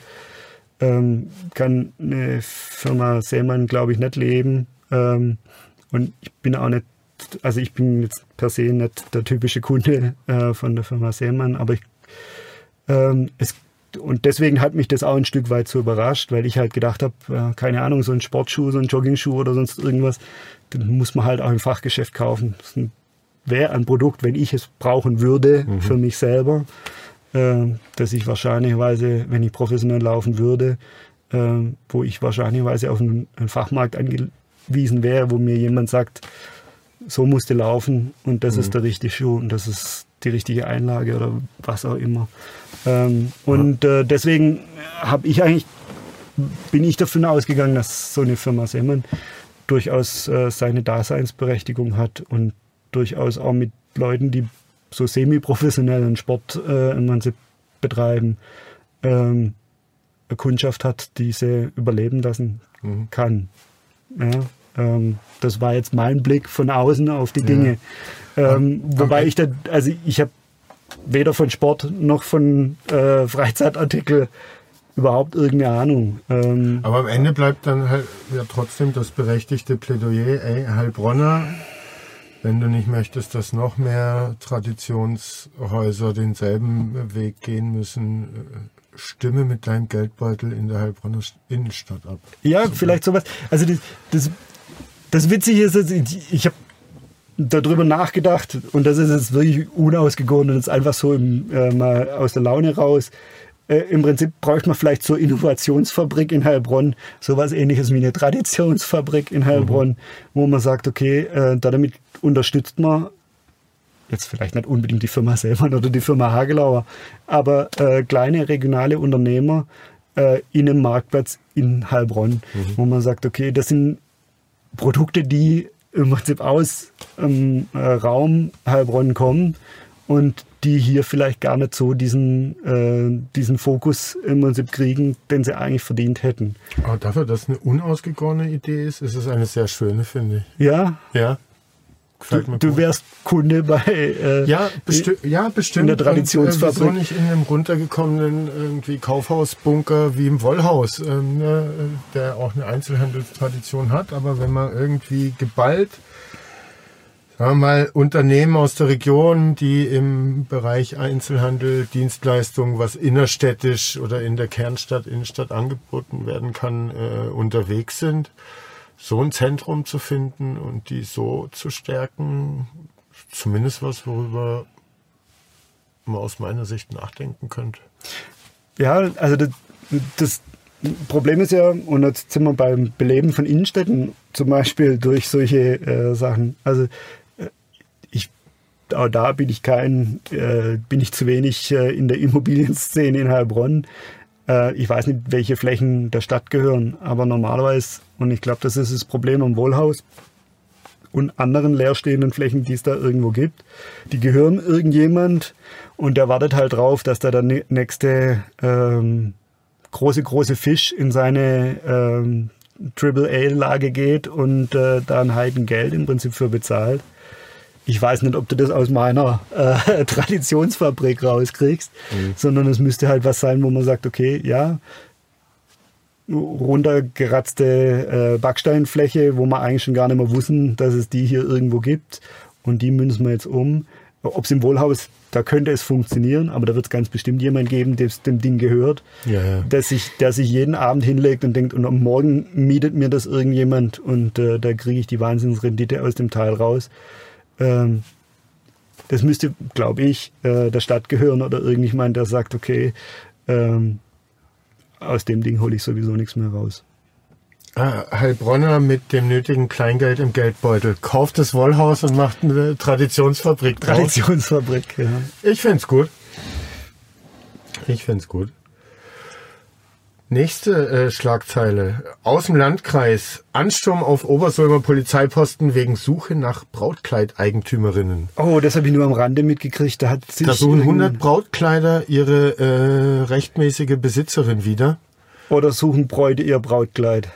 ähm, kann eine Firma Seemann, glaube ich, nicht leben. Ähm, und ich bin auch nicht, also ich bin jetzt per se nicht der typische Kunde äh, von der Firma Seemann, aber ich, ähm, es und deswegen hat mich das auch ein Stück weit so überrascht, weil ich halt gedacht habe, äh, keine Ahnung, so ein Sportschuh, so ein Joggingschuh oder sonst irgendwas, den muss man halt auch im Fachgeschäft kaufen. Das wäre ein Produkt, wenn ich es brauchen würde mhm. für mich selber, dass ich wahrscheinlichweise, wenn ich professionell laufen würde, äh, wo ich wahrscheinlichweise auf einen, Fachmarkt angewiesen wäre, wo mir jemand sagt, so musst du laufen und das mhm. ist der richtige Schuh und das ist die richtige Einlage oder was auch immer. Ähm, und äh, deswegen habe ich eigentlich bin ich davon ausgegangen, dass so eine Firma Semmen durchaus äh, seine Daseinsberechtigung hat und durchaus auch mit Leuten, die so semi-professionellen Sport äh, im Prinzip betreiben, ähm, eine Kundschaft hat, die sie überleben lassen mhm. kann. Ja, ähm, das war jetzt mein Blick von außen auf die Dinge. Ja. Ähm, okay. Wobei ich da, also ich habe weder von Sport noch von äh, Freizeitartikel überhaupt irgendeine Ahnung. Ähm, Aber am Ende bleibt dann halt ja trotzdem das berechtigte Plädoyer, ey, Heilbronner, wenn du nicht möchtest, dass noch mehr Traditionshäuser denselben Weg gehen müssen, äh, stimme mit deinem Geldbeutel in der Heilbronner Innenstadt ab. Ja, so vielleicht sowas. Also das, das, das Witzige ist, ich, ich habe darüber nachgedacht und das ist jetzt wirklich unausgegoren und ist einfach so im, äh, mal aus der Laune raus. Äh, Im Prinzip bräuchte man vielleicht so Innovationsfabrik in Heilbronn, sowas ähnliches wie eine Traditionsfabrik in Heilbronn, mhm. wo man sagt, okay, äh, damit unterstützt man jetzt vielleicht nicht unbedingt die Firma selber oder die Firma Hagelauer, aber äh, kleine regionale Unternehmer äh, in einem Marktplatz in Heilbronn, mhm. wo man sagt, okay, das sind Produkte, die im Prinzip aus ähm, äh, Raum Heilbronn kommen und die hier vielleicht gar nicht so diesen, äh, diesen Fokus im Prinzip kriegen, den sie eigentlich verdient hätten. Aber dafür, dass es eine unausgegorene Idee ist, ist es eine sehr schöne, finde ich. Ja? Ja. Du, du, wärst Kunde bei äh, ja, besti ja, bestimmt. in der Traditionsfabrik. Und, äh, nicht in einem runtergekommenen irgendwie Kaufhausbunker wie im Wollhaus, ähm, ne, der auch eine Einzelhandelstradition hat. Aber wenn man irgendwie geballt, sagen wir mal, Unternehmen aus der Region, die im Bereich Einzelhandel, Dienstleistungen, was innerstädtisch oder in der Kernstadt, Innenstadt angeboten werden kann, äh, unterwegs sind, so ein Zentrum zu finden und die so zu stärken, zumindest was, worüber man aus meiner Sicht nachdenken könnte. Ja, also das, das Problem ist ja, und jetzt sind wir beim Beleben von Innenstädten zum Beispiel durch solche äh, Sachen. Also auch da bin ich kein, äh, bin ich zu wenig äh, in der Immobilienszene in Heilbronn. Äh, ich weiß nicht, welche Flächen der Stadt gehören, aber normalerweise, und ich glaube, das ist das Problem am Wohlhaus und anderen leerstehenden Flächen, die es da irgendwo gibt, die gehören irgendjemand und der wartet halt drauf, dass da der nächste ähm, große, große Fisch in seine ähm, Triple-A-Lage geht und äh, da ein Heiden Geld im Prinzip für bezahlt. Ich weiß nicht, ob du das aus meiner äh, Traditionsfabrik rauskriegst, mhm. sondern es müsste halt was sein, wo man sagt, okay, ja, runtergeratzte äh, Backsteinfläche, wo wir eigentlich schon gar nicht mehr wussten, dass es die hier irgendwo gibt. Und die münzen wir jetzt um. Ob es im Wohlhaus, da könnte es funktionieren, aber da wird es ganz bestimmt jemand geben, der dem Ding gehört, ja, ja. Der, sich, der sich jeden Abend hinlegt und denkt, und am Morgen mietet mir das irgendjemand und äh, da kriege ich die Wahnsinnsrendite aus dem Teil raus. Ähm, das müsste, glaube ich, äh, der Stadt gehören oder irgendjemand, der sagt, okay, ähm, aus dem Ding hole ich sowieso nichts mehr raus. Ah, Heilbronner mit dem nötigen Kleingeld im Geldbeutel kauft das Wollhaus und macht eine Traditionsfabrik draus. Traditionsfabrik, ja. Ich find's gut. Ich find's gut. Nächste äh, Schlagzeile. Aus dem Landkreis. Ansturm auf Obersulmer Polizeiposten wegen Suche nach Brautkleideigentümerinnen. Oh, das habe ich nur am Rande mitgekriegt. Da, hat sich Da suchen 100 Brautkleider ihre äh, rechtmäßige Besitzerin wieder. Oder suchen Bräute ihr Brautkleid.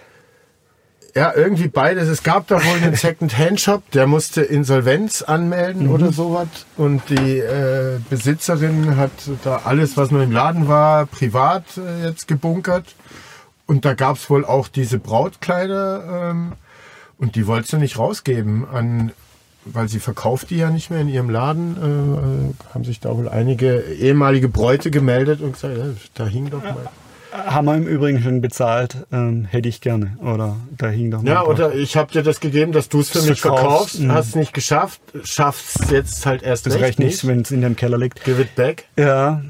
Ja, irgendwie beides. Es gab da wohl einen Second-Hand-Shop, der musste Insolvenz anmelden oder sowas. Und die äh, Besitzerin hat da alles, was nur im Laden war, privat äh, jetzt gebunkert. Und da gab's wohl auch diese Brautkleider. Ähm, und die wollte sie nicht rausgeben an weil sie verkauft die ja nicht mehr in ihrem Laden, äh, äh, haben sich da wohl einige ehemalige Bräute gemeldet und gesagt, ja, da hing doch mal. Haben wir im Übrigen schon bezahlt, ähm, hätte ich gerne. Oder da hing doch Ja, oder ich habe dir das gegeben, dass du es für mich verkaufst, mhm. hast es nicht geschafft, schaffst jetzt halt erst Das recht reicht nicht, wenn es in dem Keller liegt. Give it back. Ja.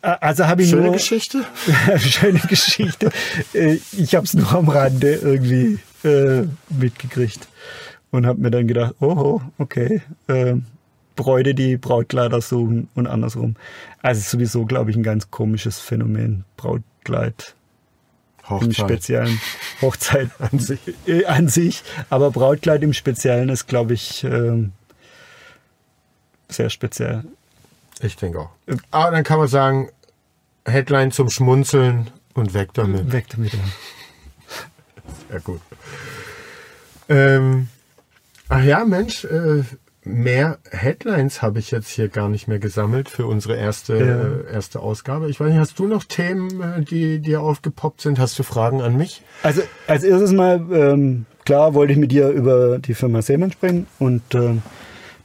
Also habe ich Schöne nur Geschichte. schöne Geschichte. Äh, Ich habe es nur am Rande irgendwie äh, mitgekriegt und habe mir dann gedacht, oh, okay, äh, Bräute, die Brautkleider suchen und andersrum. Also es sowieso, glaube ich, ein ganz komisches Phänomen. Brautkleid im Hochzeit. Speziellen. Hochzeit An sich. äh, an sich, aber Brautkleid im Speziellen ist, glaube ich, ähm, sehr speziell. Ich denke auch. Aber dann kann man sagen, Headline zum Schmunzeln und weg damit. Weg damit. ja. Ja, gut. Ähm, ach ja, Mensch, äh, mehr Headlines habe ich jetzt hier gar nicht mehr gesammelt für unsere erste, Ja. äh, erste Ausgabe. Ich weiß nicht, hast du noch Themen, äh, die dir aufgepoppt sind? Hast du Fragen an mich? Also als erstes mal, ähm, klar wollte ich mit dir über die Firma Seemann sprechen und ähm,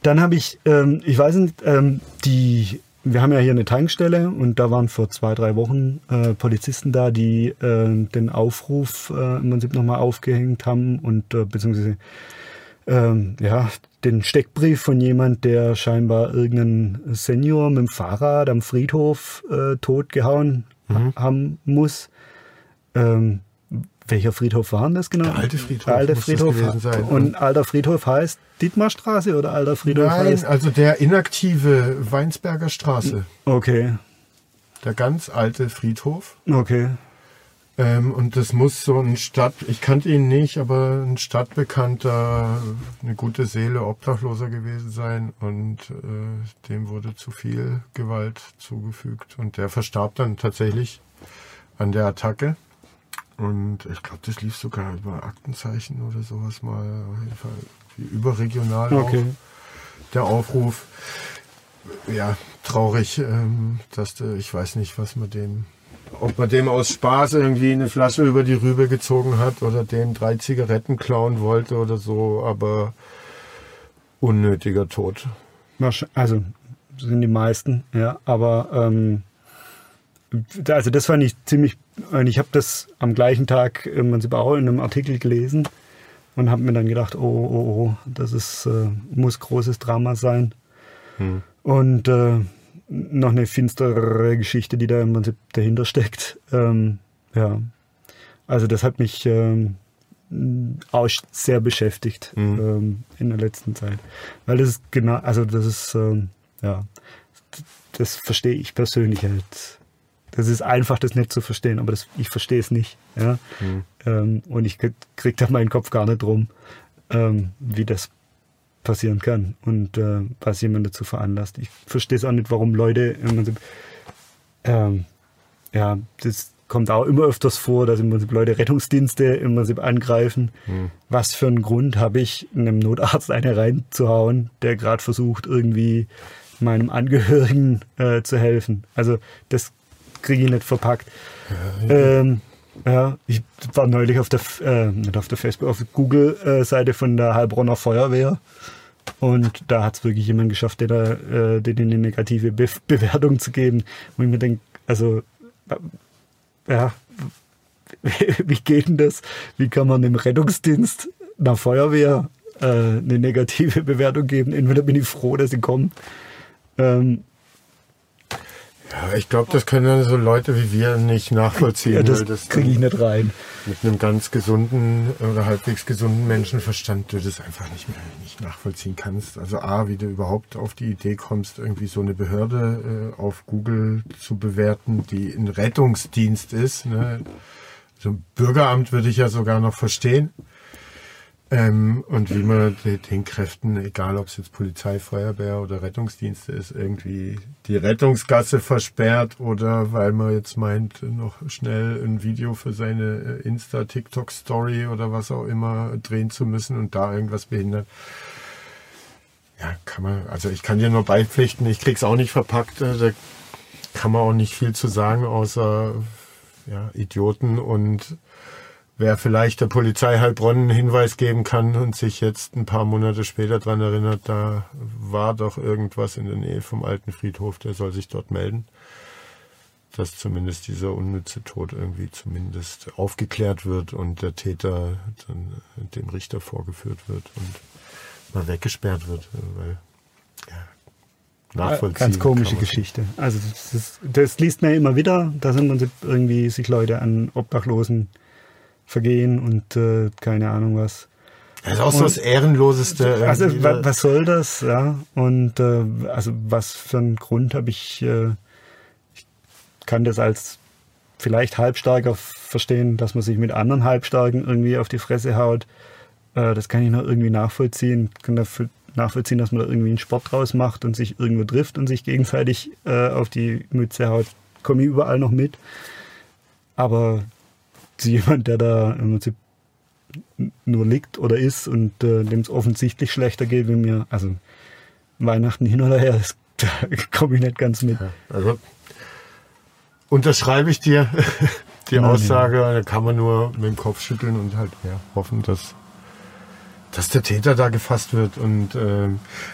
dann habe ich, ähm, ich weiß nicht, ähm, die, wir haben ja hier eine Tankstelle und da waren vor zwei, drei Wochen äh, Polizisten da, die äh, den Aufruf äh, im Prinzip nochmal aufgehängt haben und äh, beziehungsweise ähm, ja, den Steckbrief von jemand, der scheinbar irgendeinen Senior mit dem Fahrrad am Friedhof äh, totgehauen ha- haben muss. Ähm, welcher Friedhof war denn das genau? Der alte Friedhof Der alte Friedhof. Und alter Friedhof heißt Dietmarstraße oder alter Friedhof Nein, heißt? also der inaktive Weinsberger Straße. Okay, Der ganz alte Friedhof. okay. Ähm, und das muss so ein Stadt, ich kannte ihn nicht, aber ein stadtbekannter, eine gute Seele, Obdachloser gewesen sein und äh, dem wurde zu viel Gewalt zugefügt und der verstarb dann tatsächlich an der Attacke. Und ich glaube, das lief sogar über Aktenzeichen oder sowas mal, auf jeden Fall überregional Okay. auch der Aufruf. Ja, traurig, ähm, dass der, ich weiß nicht, was man dem, ob man dem aus Spaß irgendwie eine Flasche über die Rübe gezogen hat oder dem drei Zigaretten klauen wollte oder so, aber unnötiger Tod. Also sind die meisten, ja, aber ähm, also das fand ich ziemlich, ich habe das am gleichen Tag im Prinzip auch in einem Artikel gelesen und habe mir dann gedacht, oh, oh, oh, das ist, äh, muss großes Drama sein. Und äh, noch eine finstere Geschichte, die da im Prinzip dahinter steckt. Ähm, ja, also das hat mich ähm, auch sehr beschäftigt Mhm. ähm, in der letzten Zeit. Weil das ist genau, also das ist, ähm, ja, das verstehe ich persönlich halt. Das ist einfach, das nicht zu verstehen, aber das, ich verstehe es nicht. Ja? Ähm, und ich krieg, krieg da meinen Kopf gar nicht drum, ähm, wie das passieren kann und äh, was jemand dazu veranlasst. Ich verstehe es auch nicht, warum Leute im Prinzip, ähm, ja, das kommt auch immer öfters vor, dass im Prinzip Leute Rettungsdienste im Prinzip angreifen. Was für einen Grund habe ich, einem Notarzt eine reinzuhauen, der gerade versucht, irgendwie meinem Angehörigen äh, zu helfen? Also das kriege ich nicht verpackt. Ähm, ja, ich war neulich auf der, äh, nicht auf der Facebook, auf Google-Seite von der Heilbronner Feuerwehr. Und da hat es wirklich jemand geschafft, der äh, denen eine negative Be Bewertung zu geben. Und ich mir denke, also, äh, ja, wie geht denn das? Wie kann man dem Rettungsdienst, einer Feuerwehr, äh, eine negative Bewertung geben? Entweder bin ich froh, dass sie kommen. Ähm, Ja, ich glaube, das können so Leute wie wir nicht nachvollziehen. Ja, das, das kriege ich nicht rein. Mit einem ganz gesunden oder halbwegs gesunden Menschenverstand du das einfach nicht mehr nicht nachvollziehen kannst. Also A, wie du überhaupt auf die Idee kommst, irgendwie so eine Behörde äh, auf Google zu bewerten, die ein Rettungsdienst ist. Ne? So ein Bürgeramt würde ich ja sogar noch verstehen. Ähm, und wie man den Kräften, egal ob es jetzt Polizei, Feuerwehr oder Rettungsdienste ist, irgendwie die Rettungsgasse versperrt oder weil man jetzt meint, noch schnell ein Video für seine äh, Insta, TikTok-Story oder was auch immer drehen zu müssen und da irgendwas behindert. Ja, kann man, also ich kann dir nur beipflichten, ich krieg's auch nicht verpackt, äh, da kann man auch nicht viel zu sagen, außer ja, Idioten und wer vielleicht der Polizei Heilbronn einen Hinweis geben kann und sich jetzt ein paar Monate später daran erinnert, da war doch irgendwas in der Nähe vom alten Friedhof, der soll sich dort melden, dass zumindest dieser unnütze Tod irgendwie zumindest aufgeklärt wird und der Täter dann dem Richter vorgeführt wird und mal weggesperrt wird, weil ja, nachvollziehen. Ganz komische Geschichte. Also das, ist, das liest man immer wieder, dass im Prinzip irgendwie sich Leute an Obdachlosen vergehen und äh, keine Ahnung was. Das ist auch so das Ehrenloseste. Also was soll das? Ja. Und äh, also was für einen Grund habe ich, äh, ich kann das als vielleicht Halbstarker verstehen, dass man sich mit anderen Halbstarken irgendwie auf die Fresse haut. Äh, das kann ich noch irgendwie nachvollziehen. Ich kann dafür nachvollziehen, dass man da irgendwie einen Sport draus macht und sich irgendwo trifft und sich gegenseitig äh, auf die Mütze haut. Komme ich überall noch mit. Aber jemand, der da im Prinzip nur liegt oder ist und äh, dem es offensichtlich schlechter geht wie mir. Also Weihnachten hin oder her, das, da komme ich nicht ganz mit. Ja, also unterschreibe ich dir die Nein, Aussage, ja. da kann man nur mit dem Kopf schütteln und halt ja, hoffen, dass, dass der Täter da gefasst wird. Und äh,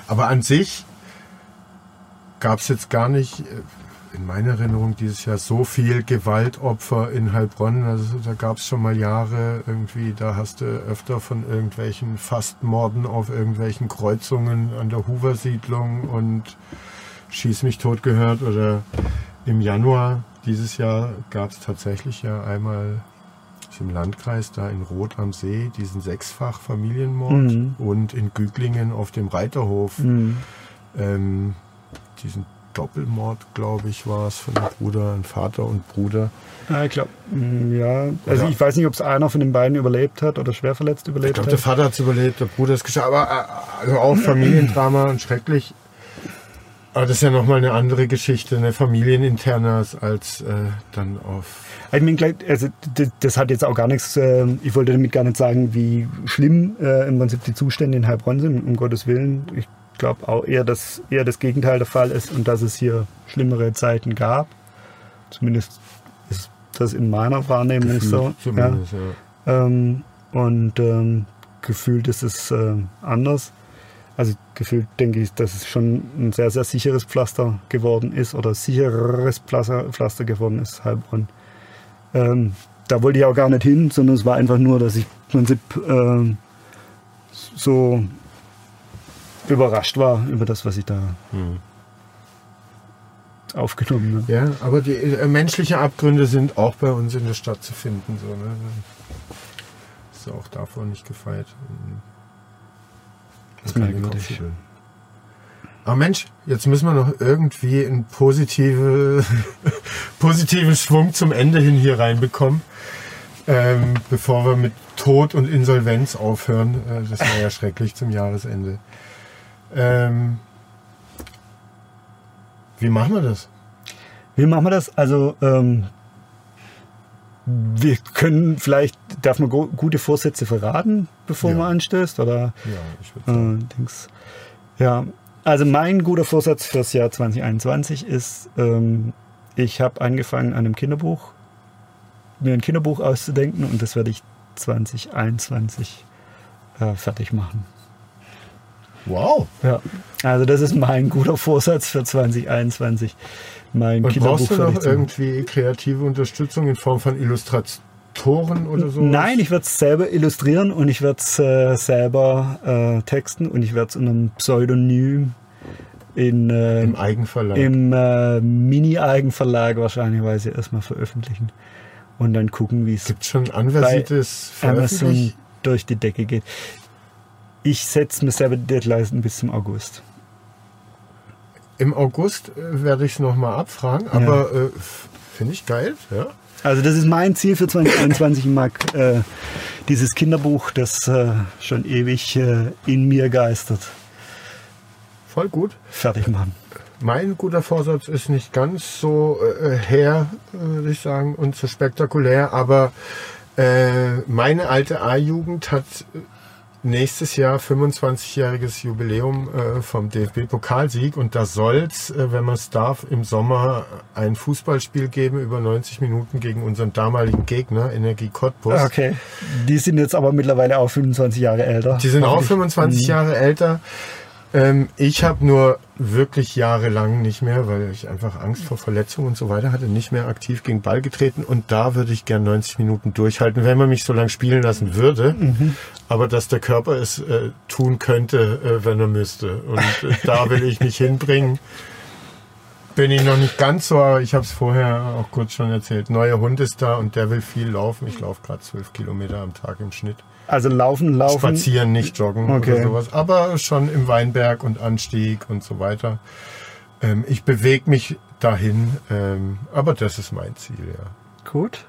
aber an sich gab es jetzt gar nicht. In meiner Erinnerung dieses Jahr so viel Gewaltopfer in Heilbronn. Also da gab es schon mal Jahre irgendwie, da hast du öfter von irgendwelchen Fastmorden auf irgendwelchen Kreuzungen an der Hoover-Siedlung und Schieß mich tot gehört. Oder im Januar dieses Jahr gab es tatsächlich ja einmal im Landkreis da in Rot am See diesen sechsfach Familienmord mhm. und in Güglingen auf dem Reiterhof mhm. ähm, diesen Doppelmord, glaube ich, war es von dem Bruder, ein Vater und Bruder. Ja, ich glaube, mm, ja. Also ja. ich weiß nicht, ob es einer von den beiden überlebt hat oder schwer verletzt überlebt ich glaub, hat. Ich glaube, der Vater hat es überlebt, der Bruder ist geschafft. Aber äh, also auch Familiendrama und schrecklich. Aber das ist ja nochmal eine andere Geschichte, eine familieninternas als äh, dann auf. Ich meine, also das hat jetzt auch gar nichts, äh, ich wollte damit gar nicht sagen, wie schlimm äh, im Prinzip die Zustände in Heilbronn sind, um Gottes Willen. Ich glaube auch eher, dass eher das Gegenteil der Fall ist und dass es hier schlimmere Zeiten gab. Zumindest ist das in meiner Wahrnehmung Gefühlt so. Ja. Ja. Ähm, und ähm, gefühlt ist es äh, anders. Also gefühlt denke ich, dass es schon ein sehr, sehr sicheres Pflaster geworden ist oder sichereres Pflaster, Pflaster geworden ist, Heilbronn. Ähm, da wollte ich auch gar nicht hin, sondern es war einfach nur, dass ich im Prinzip äh, so überrascht war über das, was ich da hm. aufgenommen habe. Ja, aber die äh, menschlichen Abgründe sind auch bei uns in der Stadt zu finden. So, ne? Ist auch davon nicht gefeit. Das ist merkwürdig. Aber Mensch, jetzt müssen wir noch irgendwie einen positive, positiven Schwung zum Ende hin hier reinbekommen, ähm, bevor wir mit Tod und Insolvenz aufhören. Äh, das wäre ja schrecklich zum Jahresende. Ähm, wie machen wir das? Wie machen wir das? Also, ähm, wir können vielleicht, darf man gute Vorsätze verraten, bevor ja. man anstößt? Oder? Ja, ich würde sagen. Äh, ja, also mein guter Vorsatz fürs Jahr 2021 ist, ähm, ich habe angefangen an einem Kinderbuch, mir ein Kinderbuch auszudenken und das werde ich 2021 äh, fertig machen. Wow. Ja. Also das ist mein guter Vorsatz für 2021. Mein Und brauchst du noch irgendwie kreative Unterstützung in Form von Illustratoren oder so? Nein, ich werde es selber illustrieren und ich werde es äh, selber äh, texten und ich werde es unter einem Pseudonym in, äh, Im Eigenverlag. im äh, Mini-Eigenverlag wahrscheinlich erstmal veröffentlichen und dann gucken, wie es Gibt schon anversiertes Amazon durch die Decke geht. Ich setze mir selber Deadline bis zum August. Im August äh, werde ich es nochmal abfragen, aber äh, finde ich geil, ja. Also das ist mein Ziel für 2021. Ich mag äh, dieses Kinderbuch, das äh, schon ewig äh, in mir geistert, Voll gut. fertig machen. Mein guter Vorsatz ist nicht ganz so äh, her, würde ich sagen, und so spektakulär, aber meine alte A-Jugend hat nächstes Jahr 25-jähriges Jubiläum äh, vom DFB-Pokalsieg und da soll's, äh, wenn man es darf, im Sommer ein Fußballspiel geben über 90 Minuten gegen unseren damaligen Gegner, Energie Cottbus. Okay. Die sind jetzt aber mittlerweile auch 25 Jahre älter. Die sind auch Hoffentlich. 25 Jahre älter. Ähm, ich habe nur wirklich jahrelang nicht mehr, weil ich einfach Angst vor Verletzungen und so weiter hatte, nicht mehr aktiv gegen Ball getreten. Und da würde ich gern 90 Minuten durchhalten, wenn man mich so lange spielen lassen würde. Aber dass der Körper es äh, tun könnte, äh, wenn er müsste. Und äh, da will ich mich hinbringen. Bin ich noch nicht ganz so, aber ich habe es vorher auch kurz schon erzählt. Neuer Hund ist da und der will viel laufen. Ich laufe gerade 12 Kilometer am Tag im Schnitt. Also laufen, laufen. Spazieren, nicht joggen Okay. oder sowas. Aber schon im Weinberg und Anstieg und so weiter. Ähm, ich bewege mich dahin, ähm, aber das ist mein Ziel, ja. Gut.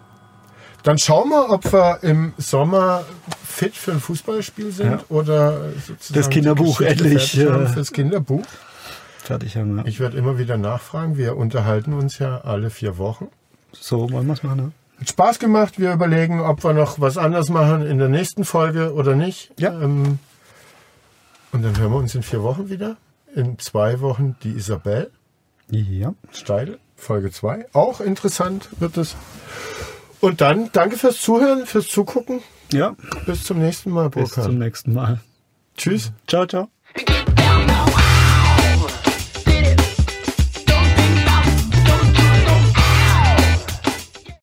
Dann schauen wir, ob wir im Sommer fit für ein Fußballspiel sind Ja. oder sozusagen Das Kinderbuch endlich, äh, fürs Kinderbuch. Fertig haben wir. Ich werde immer wieder nachfragen. Wir unterhalten uns ja alle vier Wochen. So wollen wir es machen. Ne? Hat Spaß gemacht. Wir überlegen, ob wir noch was anderes machen in der nächsten Folge oder nicht. Ja. Ähm, und dann hören wir uns in vier Wochen wieder. In zwei Wochen die Isabel Ja. Steidel, Folge 2. Auch interessant wird es. Und dann danke fürs Zuhören, fürs Zugucken. Ja. Bis zum nächsten Mal, Bis Burkhard. zum nächsten Mal. Tschüss. Ciao, ciao.